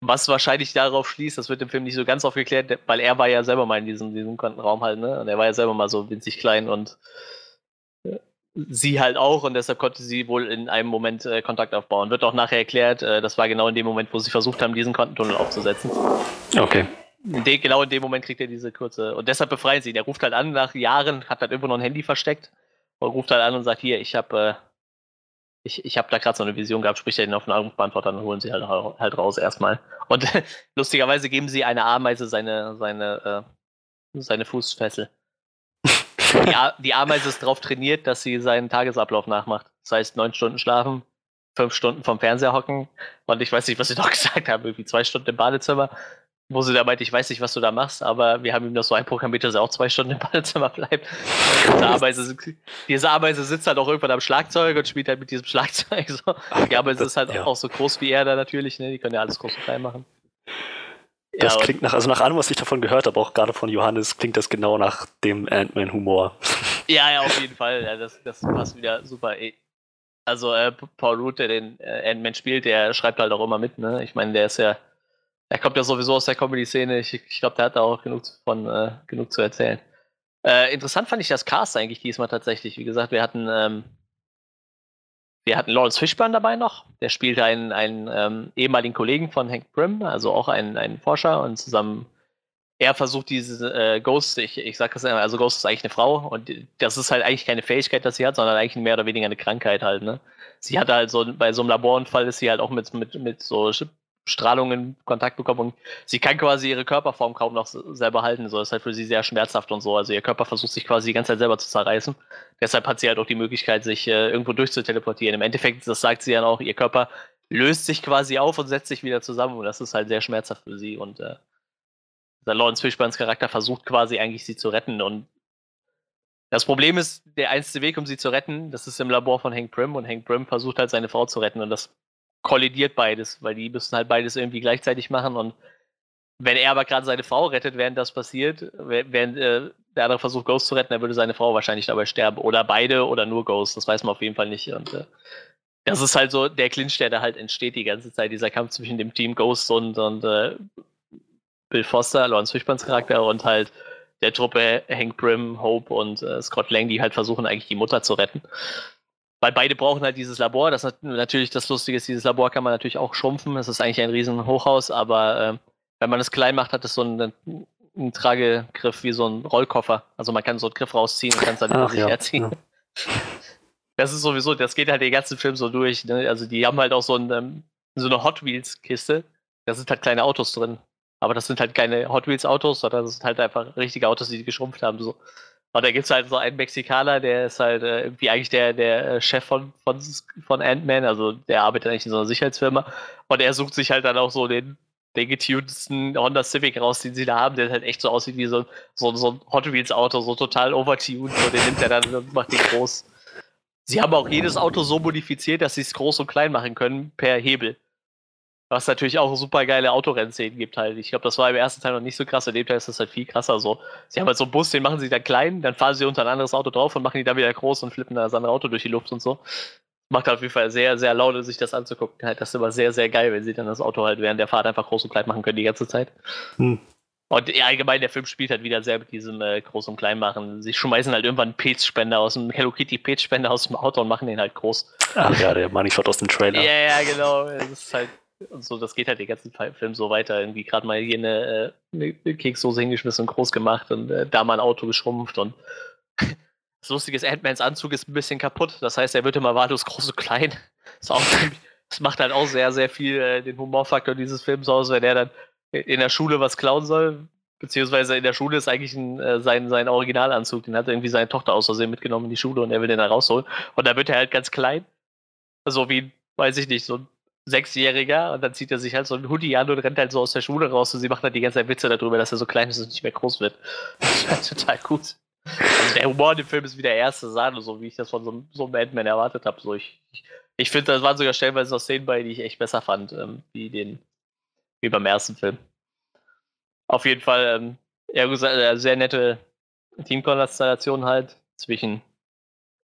Was wahrscheinlich darauf schließt, das wird im Film nicht so ganz aufgeklärt, weil er war ja selber mal in diesem, diesem Quantenraum halt, ne? Und er war ja selber mal so winzig klein und äh, sie halt auch und deshalb konnte sie wohl in einem Moment äh, Kontakt aufbauen. Wird auch nachher erklärt, äh, das war genau in dem Moment, wo sie versucht haben, diesen Quantentunnel aufzusetzen. Okay. In de, genau in dem Moment kriegt er diese kurze. Und deshalb befreien sie ihn. Er ruft halt an nach Jahren, hat halt irgendwo noch ein Handy versteckt und ruft halt an und sagt: Hier, ich habe äh, ich, ich habe da gerade so eine Vision gehabt, spricht er ihn auf den Anrufbeantworter, dann holen sie halt, halt raus erstmal. Und lustigerweise geben sie einer Ameise seine, seine, äh, seine Fußfessel. Die, die, Ameise ist darauf trainiert, dass sie seinen Tagesablauf nachmacht. Das heißt, neun Stunden schlafen, fünf Stunden vom Fernseher hocken und ich weiß nicht, was sie noch gesagt haben, irgendwie zwei Stunden im Badezimmer, wo sie da meint, ich weiß nicht, was du da machst, aber wir haben ihm das so einprogrammiert, dass er auch zwei Stunden im Badezimmer bleibt. Diese Ameise, diese Ameise sitzt halt auch irgendwann am Schlagzeug und spielt halt mit diesem Schlagzeug. So. Die Ameise ist halt ja. auch so groß wie er da natürlich, ne? Die können ja alles groß und klein machen. Das ja, klingt nach, also nach allem, was ich davon gehört habe, auch gerade von Johannes, klingt das genau nach dem Ant-Man-Humor. Ja, ja, auf jeden Fall. Ja, das, das passt wieder super. Also äh, Paul Root, der den äh, Ant-Man spielt, der schreibt halt auch immer mit, ne? Ich meine, der ist ja er kommt ja sowieso aus der Comedy-Szene. Ich, ich glaube, der hat da auch genug, von, äh, genug zu erzählen. Äh, interessant fand ich das Cast eigentlich diesmal tatsächlich. Wie gesagt, wir hatten, ähm, wir hatten Lawrence Fishburne dabei noch. Der spielte einen, einen ähm, ehemaligen Kollegen von Hank Prim, also auch einen, einen Forscher. Und zusammen, er versucht diese äh, Ghost, ich, ich sag das immer, also Ghost ist eigentlich eine Frau. Und das ist halt eigentlich keine Fähigkeit, dass sie hat, sondern eigentlich mehr oder weniger eine Krankheit halt. Ne? Sie hatte halt so, bei so einem Laborunfall ist sie halt auch mit, mit, mit so Strahlung in Kontakt bekommen und sie kann quasi ihre Körperform kaum noch selber halten. So, das ist halt für sie sehr schmerzhaft und so. Also ihr Körper versucht sich quasi die ganze Zeit selber zu zerreißen. Deshalb hat sie halt auch die Möglichkeit, sich äh, irgendwo durchzuteleportieren. Im Endeffekt, das sagt sie ja auch, ihr Körper löst sich quasi auf und setzt sich wieder zusammen und das ist halt sehr schmerzhaft für sie. Und äh, der Lawrence Fishburns Charakter versucht quasi eigentlich sie zu retten und das Problem ist, der einzige Weg, um sie zu retten, das ist im Labor von Hank Prim und Hank Prim versucht halt seine Frau zu retten und das kollidiert beides, weil die müssen halt beides irgendwie gleichzeitig machen und wenn er aber gerade seine Frau rettet, während das passiert, während äh, der andere versucht, Ghost zu retten, dann würde seine Frau wahrscheinlich dabei sterben. Oder beide oder nur Ghost, das weiß man auf jeden Fall nicht. Und äh, das ist halt so der Clinch, der da halt entsteht die ganze Zeit, dieser Kampf zwischen dem Team Ghost und, und äh, Bill Foster, Lawrence Fishburns Charakter und halt der Truppe Hank Prim, Hope und äh, Scott Lang, die halt versuchen, eigentlich die Mutter zu retten. Weil beide brauchen halt dieses Labor. Das ist natürlich das Lustige ist, dieses Labor kann man natürlich auch schrumpfen. Es ist eigentlich ein riesen Hochhaus, aber äh, wenn man es klein macht, hat es so einen, einen, Tragegriff wie so ein Rollkoffer. Also man kann so einen Griff rausziehen und kann es dann über sich ja, herziehen. Ja. Das ist sowieso, das geht halt den ganzen Film so durch. Ne? Also die haben halt auch so, ein, ähm, so eine Hot Wheels Kiste. Da sind halt kleine Autos drin. Aber das sind halt keine Hot Wheels Autos, sondern das sind halt einfach richtige Autos, die geschrumpft haben. So. Und da gibt es halt so einen Mexikaner, der ist halt äh, irgendwie eigentlich der, der äh, Chef von, von, von Ant-Man, also der arbeitet eigentlich in so einer Sicherheitsfirma. Und er sucht sich halt dann auch so den, den getunedsten Honda Civic raus, den sie da haben, der halt echt so aussieht wie so, so, so ein Hot Wheels Auto, so total overtuned. Und den nimmt er dann und macht den groß. Sie haben auch jedes Auto so modifiziert, dass sie es groß und klein machen können per Hebel. Was natürlich auch super geile Autorennszenen gibt halt. Ich glaube, das war im ersten Teil noch nicht so krass. In dem Teil ist das halt viel krasser so. Sie haben halt so einen Bus, den machen sie dann klein, dann fahren sie unter ein anderes Auto drauf und machen die dann wieder groß und flippen das andere Auto durch die Luft und so. Macht auf jeden Fall sehr, sehr laut, sich das anzugucken. Halt, das ist immer sehr, sehr geil, wenn sie dann das Auto halt während der Fahrt einfach groß und klein machen können die ganze Zeit. Hm. Und ja, allgemein, der Film spielt halt wieder sehr mit diesem äh, Groß- und Kleinmachen. Sie schmeißen halt irgendwann einen Pilzspender aus dem Hello Kitty Pilzspender aus dem Auto und machen den halt groß. Ach ja, der Money Shot aus dem Trailer. Ja, ja, genau. Das ist halt und so, das geht halt den ganzen Film so weiter. Irgendwie gerade mal hier eine, äh, eine Keksdose hingeschmissen und groß gemacht und äh, da mal ein Auto geschrumpft und das Lustige ist, Ant-Mans Anzug ist ein bisschen kaputt. Das heißt, er wird immer wahllos groß und klein. Das, auch, das macht halt auch sehr, sehr viel äh, den Humorfaktor dieses Films aus, wenn er dann in der Schule was klauen soll. Beziehungsweise in der Schule ist eigentlich ein, äh, sein, sein Originalanzug. Den hat irgendwie seine Tochter aus Versehen mitgenommen in die Schule und er will den da rausholen. Und da wird er halt ganz klein. So wie, weiß ich nicht, so ein Sechsjähriger und dann zieht er sich halt so ein Hoodie an und rennt halt so aus der Schule raus und sie macht halt die ganze Zeit Witze darüber, dass er so klein ist und nicht mehr groß wird. Das ist halt total gut. Also der Humor in dem Film ist wie der erste Sahne, so wie ich das von so, so einem Ant-Man erwartet habe. So ich, ich, ich finde, das waren sogar stellenweise noch Szenen bei, die ich echt besser fand, ähm, wie, den, wie beim ersten Film. Auf jeden Fall, ähm, ja, äh, sehr nette Teamkonstellation halt zwischen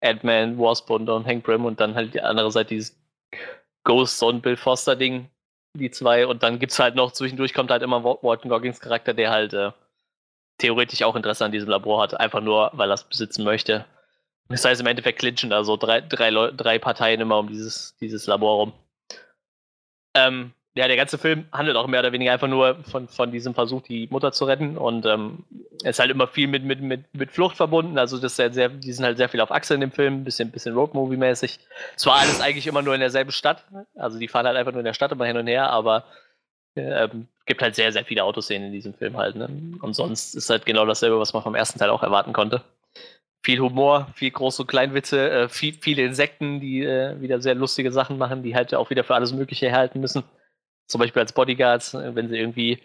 Ant-Man, Wasp und, Hank Prim und dann halt die andere Seite dieses Ghost und Bill Foster Ding, die zwei. Und dann gibt es halt noch, zwischendurch kommt halt immer Walton Goggins Charakter, der halt äh, theoretisch auch Interesse an diesem Labor hat, einfach nur, weil er es besitzen möchte. Das heißt, im Endeffekt clinchen also drei, drei, drei Parteien immer um dieses, dieses Labor rum. Ähm, ja, der ganze Film handelt auch mehr oder weniger einfach nur von, von diesem Versuch, die Mutter zu retten. Und ähm, ist halt immer viel mit, mit, mit, mit Flucht verbunden. Also das ist halt sehr, die sind halt sehr viel auf Achse in dem Film, bisschen, bisschen Roadmovie-mäßig. Zwar alles eigentlich immer nur in derselben Stadt. Also die fahren halt einfach nur in der Stadt immer hin und her, aber ähm, gibt halt sehr, sehr viele Autoszenen in diesem Film halt. Ne? Und sonst ist halt genau dasselbe, was man vom ersten Teil auch erwarten konnte. Viel Humor, viel Groß- und Kleinwitze, äh, viel, viele Insekten, die äh, wieder sehr lustige Sachen machen, die halt auch wieder für alles Mögliche herhalten müssen zum Beispiel als Bodyguards, äh, wenn sie irgendwie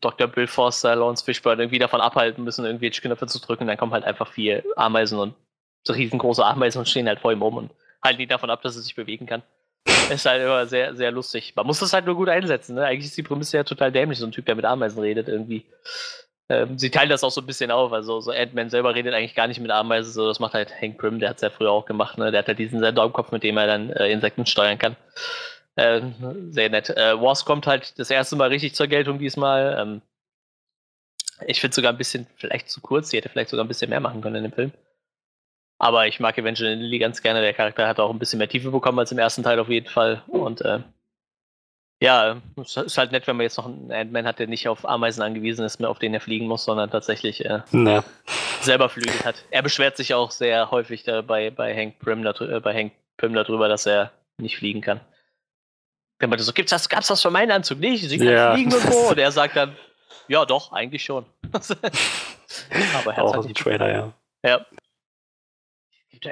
Dr. Bill Forster, Lawrence Fishburne irgendwie davon abhalten müssen, irgendwie Knöpfe zu drücken, dann kommen halt einfach vier Ameisen und so riesengroße Ameisen und stehen halt vor ihm rum und halten ihn davon ab, dass er sich bewegen kann. Ist halt immer sehr, sehr lustig. Man muss das halt nur gut einsetzen. Ne? Eigentlich ist die Prämisse ja total dämlich, so ein Typ, der mit Ameisen redet irgendwie. Ähm, sie teilen das auch so ein bisschen auf. Also so Ant-Man selber redet eigentlich gar nicht mit Ameisen, so das macht halt Hank Prim, der hat es ja früher auch gemacht. Ne? Der hat halt diesen Sender im Kopf, mit dem er dann äh, Insekten steuern kann. Äh, sehr nett. Äh, Wars kommt halt das erste Mal richtig zur Geltung diesmal. Ähm, ich finde sogar ein bisschen, vielleicht zu kurz. Sie hätte vielleicht sogar ein bisschen mehr machen können in dem Film. Aber ich mag Evangeline Lilly ganz gerne. Der Charakter hat auch ein bisschen mehr Tiefe bekommen als im ersten Teil auf jeden Fall. Und äh, ja, es ist halt nett, wenn man jetzt noch einen Ant-Man hat, der nicht auf Ameisen angewiesen ist, auf den er fliegen muss, sondern tatsächlich äh, selber Flügel hat. Er beschwert sich auch sehr häufig da bei, bei Hank Pym, äh, bei Hank Pym darüber, dass er nicht fliegen kann. Wenn man so, gibt's das, gab's das für meinen Anzug nicht? Sie kann ja. fliegen und so. Und er sagt dann, ja doch, eigentlich schon. Aber er Auch im Trailer, ja. Ja.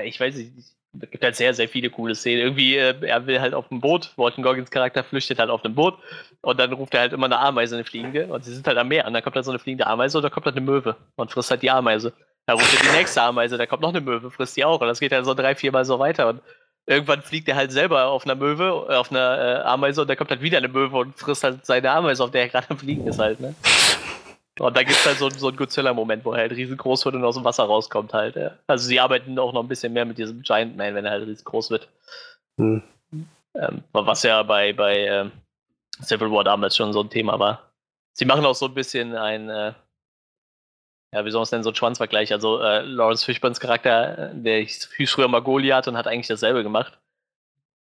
Ich weiß nicht, es gibt halt sehr, sehr viele coole Szenen. Irgendwie, äh, er will halt auf dem Boot, Walton Goggins Charakter flüchtet halt auf dem Boot und dann ruft er halt immer eine Ameise, eine fliegende und sie sind halt am Meer und dann kommt halt so eine fliegende Ameise und dann kommt halt eine Möwe und frisst halt die Ameise. Dann ruft er die nächste Ameise, da kommt noch eine Möwe, frisst die auch und das geht halt so drei, vier Mal so weiter und irgendwann fliegt er halt selber auf einer Möwe, äh, auf einer äh, Ameise und da kommt halt wieder eine Möwe und frisst halt seine Ameise, auf der er gerade am Fliegen ist halt, ne? Und da gibt es halt so, so einen Godzilla-Moment, wo er halt riesengroß wird und aus dem Wasser rauskommt halt. Ja. Also sie arbeiten auch noch ein bisschen mehr mit diesem Giant Man, wenn er halt riesengroß wird. Hm. Ähm, was ja bei, bei ähm, Civil War damals schon so ein Thema war. Sie machen auch so ein bisschen ein, äh, ja, wie soll man es denn, so ein Schwanzvergleich. Also äh, Lawrence Fishburns Charakter, äh, der hieß früher mal Goliath und hat eigentlich dasselbe gemacht.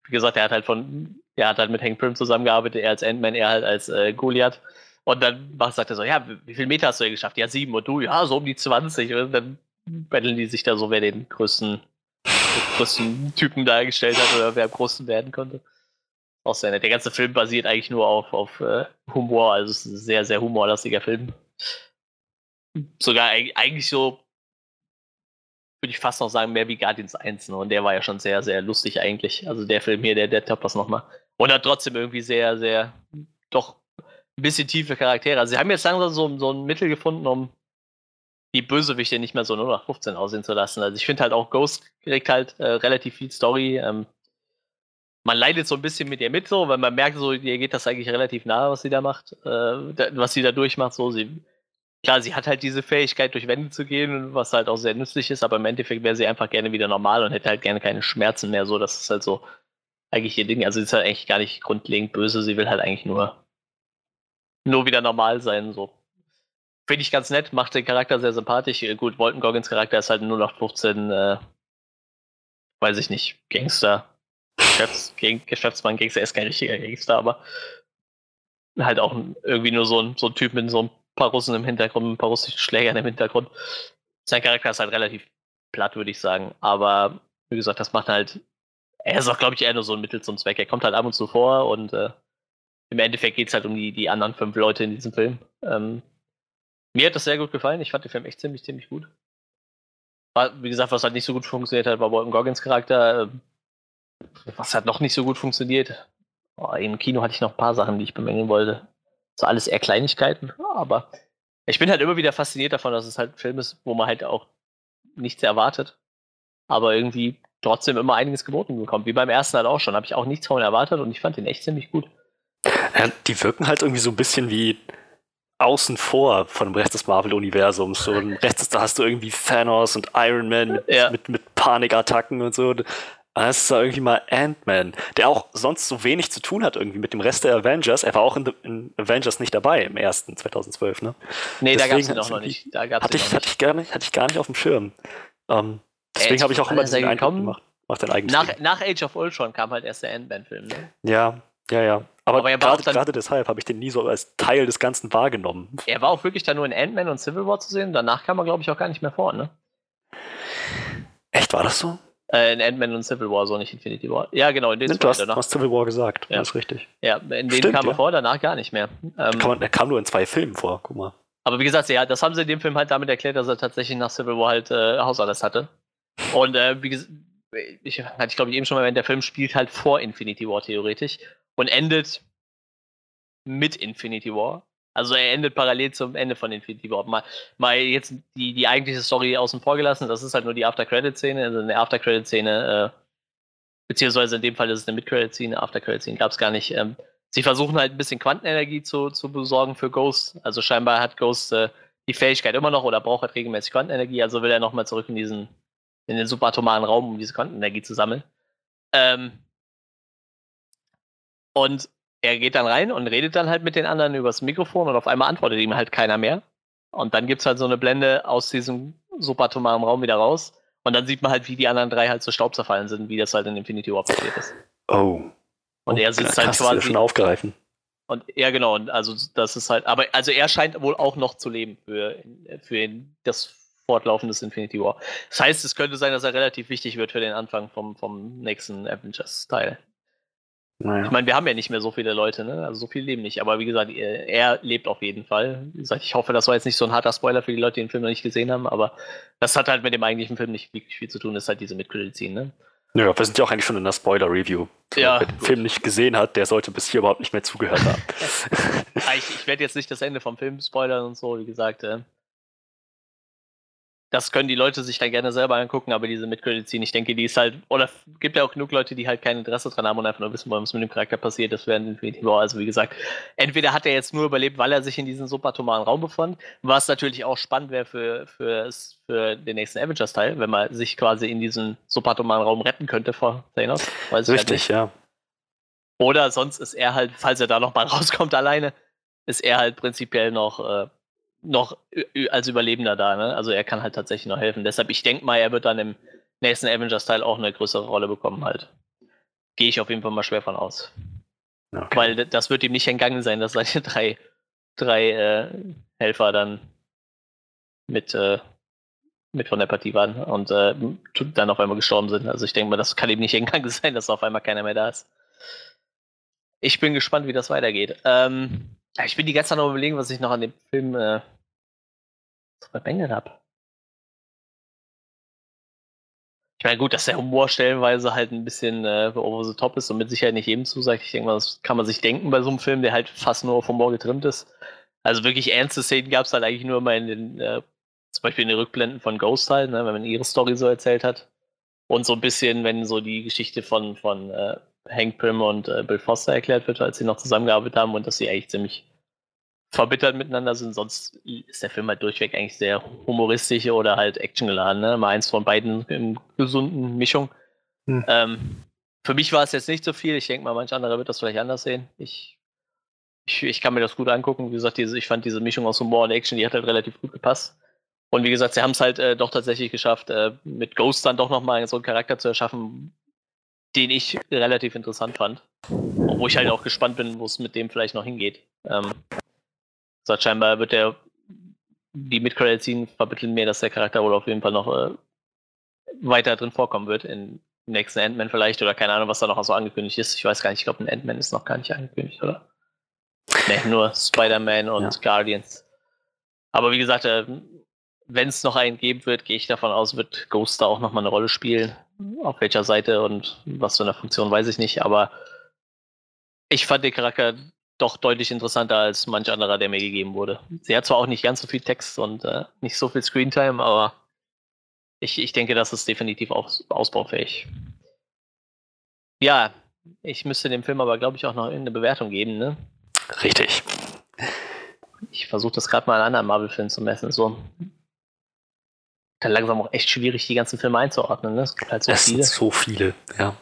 Wie gesagt, er hat halt von, er hat halt mit Hank Pym zusammengearbeitet, er als Ant-Man, er halt als äh, Goliath. Und dann sagt er so, ja, wie viele Meter hast du denn geschafft? Ja, sieben. Und du, ja, so um die 20. Und dann betteln die sich da so, wer den größten, den größten Typen dargestellt hat oder wer am größten werden konnte. Auch sehr nett. Der ganze Film basiert eigentlich nur auf, auf uh, Humor, also es ist ein sehr, sehr humorlastiger Film. Sogar eigentlich so würde ich fast noch sagen, mehr wie Guardians 1. Ne? Und der war ja schon sehr, sehr lustig eigentlich. Also der Film hier, der, der toppt das nochmal. Und hat trotzdem irgendwie sehr, sehr, doch ein bisschen tiefe Charaktere. Also sie haben jetzt langsam so, so ein Mittel gefunden, um die Bösewichte nicht mehr so nur nach 15 aussehen zu lassen. Also ich finde halt auch Ghost kriegt halt äh, relativ viel Story. Ähm, man leidet so ein bisschen mit ihr mit, so, weil man merkt, so, ihr geht das eigentlich relativ nahe, was sie da macht, äh, was sie da durchmacht. So, sie, klar, sie hat halt diese Fähigkeit, durch Wände zu gehen, was halt auch sehr nützlich ist, aber im Endeffekt wäre sie einfach gerne wieder normal und hätte halt gerne keine Schmerzen mehr. So, das ist halt so eigentlich ihr Ding. Also sie ist halt eigentlich gar nicht grundlegend böse, sie will halt eigentlich nur, nur wieder normal sein. So. Finde ich ganz nett, macht den Charakter sehr sympathisch. Gut, Walton Goggins Charakter ist halt nur noch 15, äh, weiß ich nicht, Gangster Geschäfts Geschäftsmann Gangster ist kein richtiger Gangster, aber halt auch irgendwie nur so ein, so ein Typ mit so ein paar Russen im Hintergrund, ein paar russischen Schlägern im Hintergrund. Sein Charakter ist halt relativ platt, würde ich sagen. Aber wie gesagt, das macht halt. Er ist auch, glaube ich, eher nur so ein Mittel zum Zweck. Er kommt halt ab und zu vor und äh, im Endeffekt geht es halt um die, die anderen fünf Leute in diesem Film. Ähm, mir hat das sehr gut gefallen. Ich fand den Film echt ziemlich, ziemlich gut. War, wie gesagt, was halt nicht so gut funktioniert hat, war Walton Goggins Charakter. Ähm, was hat noch nicht so gut funktioniert? Oh, Im Kino hatte ich noch ein paar Sachen, die ich bemängeln wollte. So alles eher Kleinigkeiten, aber ich bin halt immer wieder fasziniert davon, dass es halt ein Film ist, wo man halt auch nichts erwartet, aber irgendwie trotzdem immer einiges geboten bekommt. Wie beim ersten halt auch schon. Habe ich auch nichts von erwartet und ich fand den echt ziemlich gut. Ja, die wirken halt irgendwie so ein bisschen wie außen vor von dem Rest des Marvel-Universums. So im Rest da hast du irgendwie Thanos und Iron Man mit, ja. mit, mit Panikattacken und so. Das ist irgendwie mal Ant-Man, der auch sonst so wenig zu tun hat irgendwie mit dem Rest der Avengers. Er war auch in, in Avengers nicht dabei im ersten 2012, ne? Nee, deswegen da gab es ihn noch, noch nicht. Da gab's hatte, ich, hatte, ich gar nicht. hatte ich gar nicht auf dem Schirm. Um, ähm, deswegen habe ich auch immer diesen Eindruck gemacht. Macht eigenes nach, nach Age of Ultron kam halt erst der Ant-Man-Film, ne? Ja, ja, ja. Aber, Aber gerade, gerade deshalb habe ich den nie so als Teil des Ganzen wahrgenommen. Er war auch wirklich da nur in Ant-Man und Civil War zu sehen. Danach kam er, glaube ich, auch gar nicht mehr vor, ne? Echt, war das so? Äh, in Ant-Man und Civil War, so nicht Infinity War. Ja, genau, in den du, hast, hast Civil War gesagt, ja. das ist richtig. Ja, in denen Stimmt, kam er ja. vor, danach gar nicht mehr. Ähm, er kam nur in zwei Filmen vor, guck mal. Aber wie gesagt, ja, das haben sie in dem Film halt damit erklärt, dass er tatsächlich nach Civil War halt äh, Hausarrest hatte. Und äh, wie gesagt, ich hatte ich glaube ich eben schon mal erwähnt, der Film spielt halt vor Infinity War theoretisch und endet mit Infinity War. Also er endet parallel zum Ende von Infinity War. Mal, mal jetzt die, die eigentliche Story außen vor gelassen, das ist halt nur die After-Credit-Szene. Also eine After-Credit-Szene, äh, beziehungsweise in dem Fall ist es eine Mid-Credit-Szene, After-Credit-Szene gab es gar nicht. Ähm, sie versuchen halt ein bisschen Quantenenergie zu, zu besorgen für Ghost. Also scheinbar hat Ghost äh, die Fähigkeit immer noch oder braucht halt regelmäßig Quantenenergie, also will er nochmal zurück in diesen, in den subatomaren Raum, um diese Quantenenergie zu sammeln. Ähm, und er geht dann rein und redet dann halt mit den anderen übers Mikrofon und auf einmal antwortet ihm halt keiner mehr. Und dann gibt es halt so eine Blende aus diesem subatomaren Raum wieder raus. Und dann sieht man halt, wie die anderen drei halt zu Staub zerfallen sind, wie das halt in Infinity War passiert ist. Oh. Und er sitzt halt quasi. schon aufgreifen. Und ja, genau, und also das ist halt, aber also er scheint wohl auch noch zu leben für, für das Fortlaufen des Infinity War. Das heißt, es könnte sein, dass er relativ wichtig wird für den Anfang vom, vom nächsten Avengers-Teil. Naja. Ich meine, wir haben ja nicht mehr so viele Leute, ne? Also so viele leben nicht. Aber wie gesagt, er, er, lebt auf jeden Fall. Wie gesagt, ich hoffe, das war jetzt nicht so ein harter Spoiler für die Leute, die den Film noch nicht gesehen haben, aber das hat halt mit dem eigentlichen Film nicht wirklich viel zu tun, das ist halt diese Mitcredit-Scene, ne? Ja, wir sind ja auch eigentlich schon in der Spoiler-Review. Ja, Wer den Film nicht gesehen hat, der sollte bis hier überhaupt nicht mehr zugehört haben. ich, ich werde jetzt nicht das Ende vom Film spoilern und so, wie gesagt. Äh, das können die Leute sich dann gerne selber angucken, aber diese Mid-Credit-Scene, ich denke, die ist halt, oder gibt ja auch genug Leute, die halt kein Interesse dran haben und einfach nur wissen wollen, was mit dem Charakter passiert. Das wäre Infinity War. Also wie gesagt, entweder hat er jetzt nur überlebt, weil er sich in diesem subatomaren Raum befand, was natürlich auch spannend wäre für, für, für den nächsten Avengers-Teil, wenn man sich quasi in diesen subatomaren Raum retten könnte vor Thanos. Weiß Richtig, ja. Oder sonst ist er halt, falls er da nochmal rauskommt alleine, ist er halt prinzipiell noch äh, noch als Überlebender da, ne? Also er kann halt tatsächlich noch helfen. Deshalb, ich denke mal, er wird dann im nächsten Avengers-Teil auch eine größere Rolle bekommen halt. Gehe ich auf jeden Fall mal schwer von aus. Okay. Weil das wird ihm nicht entgangen sein, dass seine drei, drei äh, Helfer dann mit, äh, mit von der Partie waren und äh, dann auf einmal gestorben sind. Also ich denke mal, das kann ihm nicht entgangen sein, dass auf einmal keiner mehr da ist. Ich bin gespannt, wie das weitergeht. Ähm, ich bin die ganze Zeit noch überlegen, was ich noch an dem Film äh, vermängelt habe. Ich meine, gut, dass der Humor stellenweise halt ein bisschen äh, over the top ist und mit Sicherheit nicht jedem zusagt. Ich denke mal, das kann man sich denken bei so einem Film, der halt fast nur auf Humor getrimmt ist. Also wirklich ernste Szenen gab es halt eigentlich nur mal in den, äh, zum Beispiel in den Rückblenden von Ghost halt, ne, wenn man ihre Story so erzählt hat. Und so ein bisschen, wenn so die Geschichte von, von äh, Hank Pym und äh, Bill Foster erklärt wird, als sie noch zusammengearbeitet haben und dass sie eigentlich ziemlich verbittert miteinander sind. Sonst ist der Film halt durchweg eigentlich sehr humoristisch oder halt actiongeladen. Ne? Mal eins von beiden in gesunden Mischung. Hm. Ähm, für mich war es jetzt nicht so viel. Ich denke mal, manch anderer wird das vielleicht anders sehen. Ich, ich, ich kann mir das gut angucken. Wie gesagt, diese, ich fand diese Mischung aus Humor und Action, die hat halt relativ gut gepasst. Und wie gesagt, sie haben es halt äh, doch tatsächlich geschafft, äh, mit Ghost dann doch nochmal so einen Charakter zu erschaffen, den ich relativ interessant fand. Wo ich halt auch gespannt bin, wo es mit dem vielleicht noch hingeht. Ähm, sagt, scheinbar wird der, die Mid-Credit-Scene vermitteln mir, dass der Charakter wohl auf jeden Fall noch äh, weiter drin vorkommen wird in nächsten Ant-Man vielleicht oder keine Ahnung, was da noch so angekündigt ist. Ich weiß gar nicht, ich glaube, ein Ant-Man ist noch gar nicht angekündigt, oder? Ne, nur Spider-Man und ja. Guardians. Aber wie gesagt, äh, wenn es noch einen geben wird, gehe ich davon aus, wird Ghost da auch nochmal eine Rolle spielen. Auf welcher Seite und was für eine Funktion, weiß ich nicht. Aber ich fand den Charakter doch deutlich interessanter als manch anderer, der mir gegeben wurde. Sie hat zwar auch nicht ganz so viel Text und äh, nicht so viel Screentime, aber ich, ich denke, das ist definitiv auch ausbaufähig. Ja, ich müsste dem Film aber, glaube ich, auch noch eine Bewertung geben, ne? Richtig. Ich versuche das gerade mal an anderen Marvel-Filmen zu messen. So. Dann langsam auch echt schwierig, die ganzen Filme einzuordnen. Ne? Es gibt halt so es viele. Sind so viele, ja.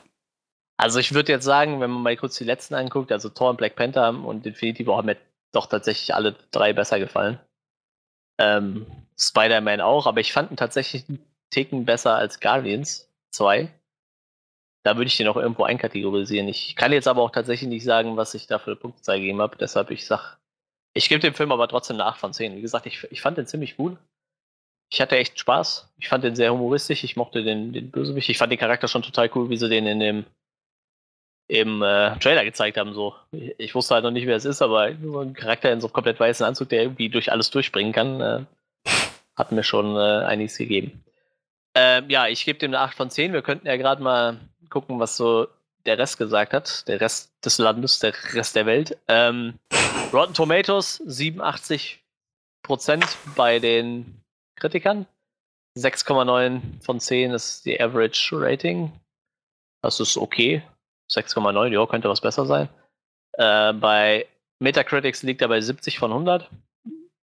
Also ich würde jetzt sagen, wenn man mal kurz die letzten anguckt, also Thor und Black Panther und Infinity War haben mir doch tatsächlich alle drei besser gefallen. Ähm, Spider-Man auch, aber ich fand ihn tatsächlich einen Ticken besser als Guardians 2. Da würde ich den auch irgendwo einkategorisieren. Ich kann jetzt aber auch tatsächlich nicht sagen, was ich da für Punktzahl gegeben habe. Deshalb, ich sag, ich gebe dem Film aber trotzdem eine 8 von 10. Wie gesagt, ich, ich fand den ziemlich gut. Ich hatte echt Spaß. Ich fand den sehr humoristisch. Ich mochte den, den Bösewicht. Ich fand den Charakter schon total cool, wie sie den in dem im äh, Trailer gezeigt haben. So. Ich, wusste halt noch nicht, wer es ist, aber so ein Charakter in so einem komplett weißen Anzug, der irgendwie durch alles durchspringen kann, äh, hat mir schon äh, einiges gegeben. Ähm, ja, ich gebe dem eine 8 von 10. Wir könnten ja gerade mal gucken, was so der Rest gesagt hat. Der Rest des Landes, der Rest der Welt. Ähm, Rotten Tomatoes 87% bei den Kritikern. 6,9 von 10 ist die Average Rating. Das ist okay. 6,9, ja, könnte was besser sein. Äh, bei Metacritics liegt er bei 70 von 100.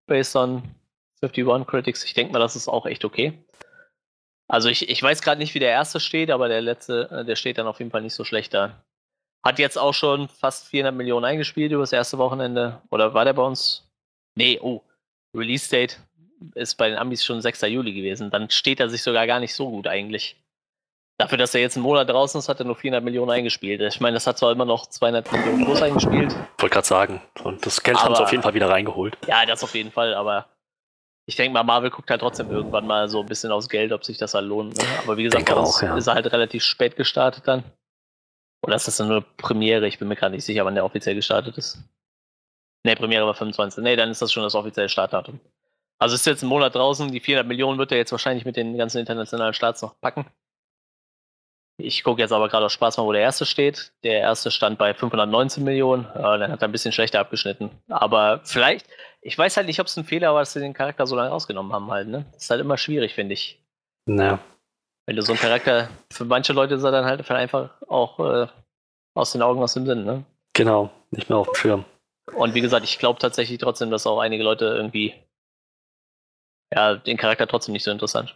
Based on 51 Critics. Ich denke mal, das ist auch echt okay. Also ich, ich weiß gerade nicht, wie der erste steht, aber der letzte, äh, der steht dann auf jeden Fall nicht so schlecht da. Hat jetzt auch schon fast 400 Millionen eingespielt über das erste Wochenende. Oder war der bei uns? Nee, oh. Release Date ist bei den Amis schon 6. Juli gewesen. Dann steht er sich sogar gar nicht so gut eigentlich. Dafür, dass er jetzt einen Monat draußen ist, hat er nur 400 Millionen eingespielt. Ich meine, das hat zwar immer noch 200 Millionen groß eingespielt. Wollte gerade sagen. Und das Geld haben sie auf jeden Fall wieder reingeholt. Ja, das auf jeden Fall, aber ich denke mal, Marvel guckt halt trotzdem irgendwann mal so ein bisschen aufs Geld, ob sich das halt lohnt. Ne? Aber wie gesagt, auch, ja. ist er halt relativ spät gestartet dann. Oder ist das dann nur Premiere? Ich bin mir gerade nicht sicher, wann der offiziell gestartet ist. Ne, Premiere war 25. Ne, dann ist das schon das offizielle Startdatum. Also ist jetzt ein Monat draußen, die 400 Millionen wird er jetzt wahrscheinlich mit den ganzen internationalen Starts noch packen. Ich gucke jetzt aber gerade auf Spaß mal, wo der erste steht. Der erste stand bei 519 Millionen. Äh, dann hat er ein bisschen schlechter abgeschnitten. Aber vielleicht, ich weiß halt nicht, ob es ein Fehler war, dass sie den Charakter so lange rausgenommen haben halt. Ne? Das ist halt immer schwierig, finde ich. Ja. Wenn du so einen Charakter, für manche Leute ist er dann halt einfach auch äh, aus den Augen, aus dem Sinn. Ne? Genau, nicht mehr auf dem Schirm. Und wie gesagt, ich glaube tatsächlich trotzdem, dass auch einige Leute irgendwie ja, den Charakter trotzdem nicht so interessant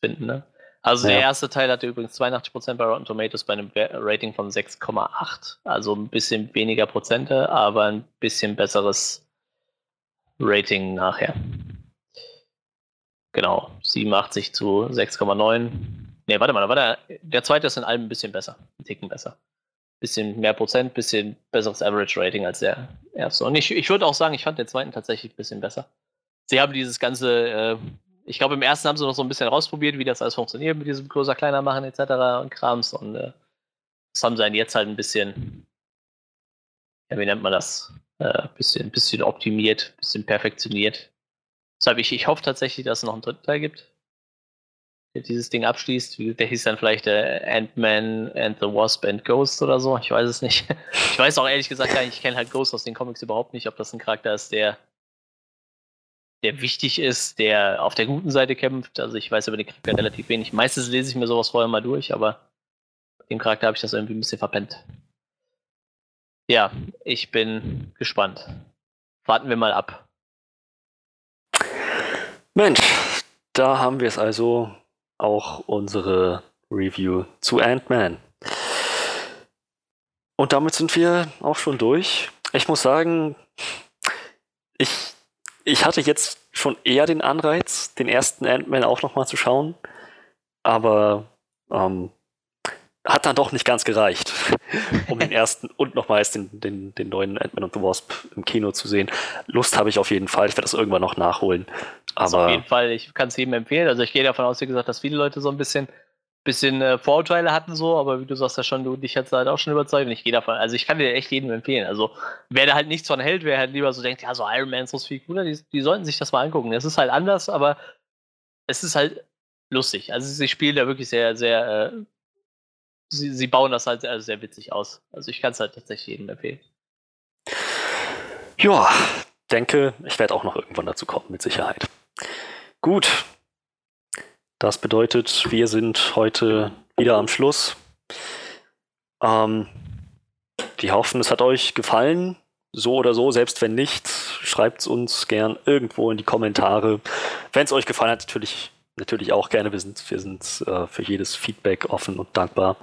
finden. Ne? Also ja. der erste Teil hatte übrigens 82% bei Rotten Tomatoes bei einem Rating von 6,8. Also ein bisschen weniger Prozente, aber ein bisschen besseres Rating nachher. Genau, 87 zu 6,9. Ne, warte mal, da war der, der zweite ist in allem ein bisschen besser. Ein Ticken besser. Bisschen mehr Prozent, bisschen besseres Average Rating als der erste. Und ich, ich würde auch sagen, ich fand den zweiten tatsächlich ein bisschen besser. Sie haben dieses ganze äh, ich glaube, im ersten haben sie noch so ein bisschen rausprobiert, wie das alles funktioniert mit diesem größer, kleiner machen etc. und Krams. Und äh, das haben sie dann jetzt halt ein bisschen, ja, wie nennt man das? Äh, bisschen, bisschen optimiert, bisschen perfektioniert. Deshalb, ich, ich hoffe tatsächlich, dass es noch einen dritten Teil gibt. der dieses Ding abschließt. Der hieß dann vielleicht äh, Ant-Man and the Wasp and Ghost oder so. Ich weiß es nicht. Ich weiß auch ehrlich gesagt gar nicht, ich kenne halt Ghost aus den Comics überhaupt nicht, ob das ein Charakter ist, der, der wichtig ist, der auf der guten Seite kämpft. Also ich weiß über den Charakter relativ wenig. Meistens lese ich mir sowas vorher mal durch, aber dem Charakter habe ich das irgendwie ein bisschen verpennt. Ja, ich bin gespannt. Warten wir mal ab. Mensch, da haben wir es also auch unsere Review zu Ant-Man. Und damit sind wir auch schon durch. Ich muss sagen, ich, ich hatte jetzt schon eher den Anreiz, den ersten Ant-Man auch nochmal zu schauen. Aber ähm, hat dann doch nicht ganz gereicht, um den ersten und nochmals den, den, den neuen Ant-Man und the Wasp im Kino zu sehen. Lust habe ich auf jeden Fall. Ich werde das irgendwann noch nachholen. Also Aber auf jeden Fall, ich kann es jedem empfehlen. Also ich gehe davon aus, wie gesagt, dass viele Leute so ein bisschen, bisschen äh, Vorurteile hatten, so, aber wie du sagst ja schon, du dich jetzt halt auch schon überzeugt und ich gehe davon, also ich kann dir echt jedem empfehlen. Also wer da halt nichts von hält, wer halt lieber so denkt, ja, so Iron Man ist so viel cooler, die, die sollten sich das mal angucken. Es ist halt anders, aber es ist halt lustig. Also sie spielen da wirklich sehr, sehr äh, sie, sie bauen das halt sehr, sehr witzig aus. Also ich kann es halt tatsächlich jedem empfehlen. Ja, denke, ich werde auch noch irgendwann dazu kommen, mit Sicherheit. Gut. Das bedeutet, wir sind heute wieder am Schluss. Ähm, wir hoffen, es hat euch gefallen. So oder so, selbst wenn nicht, schreibt es uns gern irgendwo in die Kommentare. Wenn es euch gefallen hat, natürlich natürlich auch gerne. Wir sind, wir sind äh, für jedes Feedback offen und dankbar.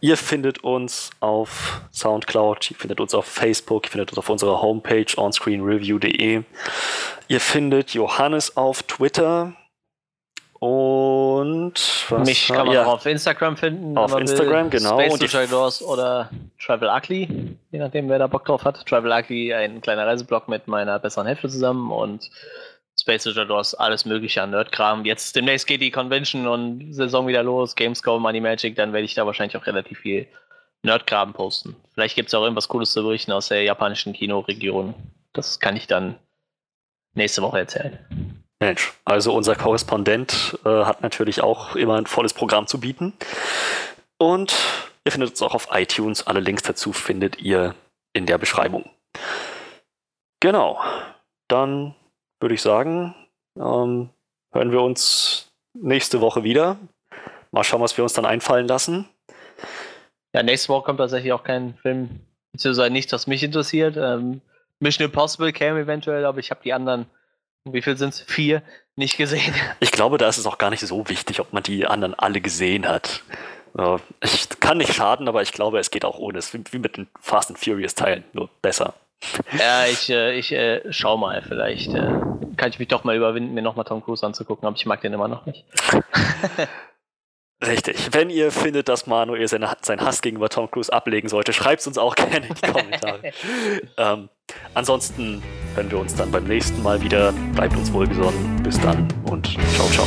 Ihr findet uns auf Soundcloud, ihr findet uns auf Facebook, ihr findet uns auf unserer Homepage onscreenreview.de. Ihr findet Johannes auf Twitter. Und was mich kann man ja. auch auf Instagram finden. Auf Instagram, will. genau. Space Doors oder Travel Ugly, je nachdem, wer da Bock drauf hat. Travel Ugly, ein kleiner Reiseblog mit meiner besseren Hälfte zusammen und Space Luchadors, alles mögliche an Nerdkram. Jetzt demnächst geht die Convention und Saison wieder los, Gamescom, Money Magic, dann werde ich da wahrscheinlich auch relativ viel Nerdkram posten. Vielleicht gibt es auch irgendwas Cooles zu berichten aus der japanischen Kinoregion. Das kann ich dann nächste Woche erzählen. Mensch, also unser Korrespondent äh, hat natürlich auch immer ein volles Programm zu bieten. Und ihr findet uns auch auf iTunes. Alle Links dazu findet ihr in der Beschreibung. Genau. Dann würde ich sagen, ähm, hören wir uns nächste Woche wieder. Mal schauen, was wir uns dann einfallen lassen. Ja, nächste Woche kommt tatsächlich auch kein Film, beziehungsweise nichts, was mich interessiert. Ähm, Mission Impossible käme eventuell, aber ich habe die anderen, wie viel sind es? Vier, nicht gesehen. Ich glaube, da ist es auch gar nicht so wichtig, ob man die anderen alle gesehen hat. Ich kann nicht schaden, aber ich glaube, es geht auch ohne. Es ist wie mit den Fast and Furious Teilen, nur besser. Ja, ich, äh, ich äh, schau mal, vielleicht äh, kann ich mich doch mal überwinden, mir nochmal Tom Cruise anzugucken, aber ich mag den immer noch nicht. Richtig. Wenn ihr findet, dass Manuel seine, seinen Hass gegenüber Tom Cruise ablegen sollte, schreibt es uns auch gerne in die Kommentare. ähm, ansonsten hören wir uns dann beim nächsten Mal wieder. Bleibt uns wohlgesonnen. Bis dann und ciao, ciao.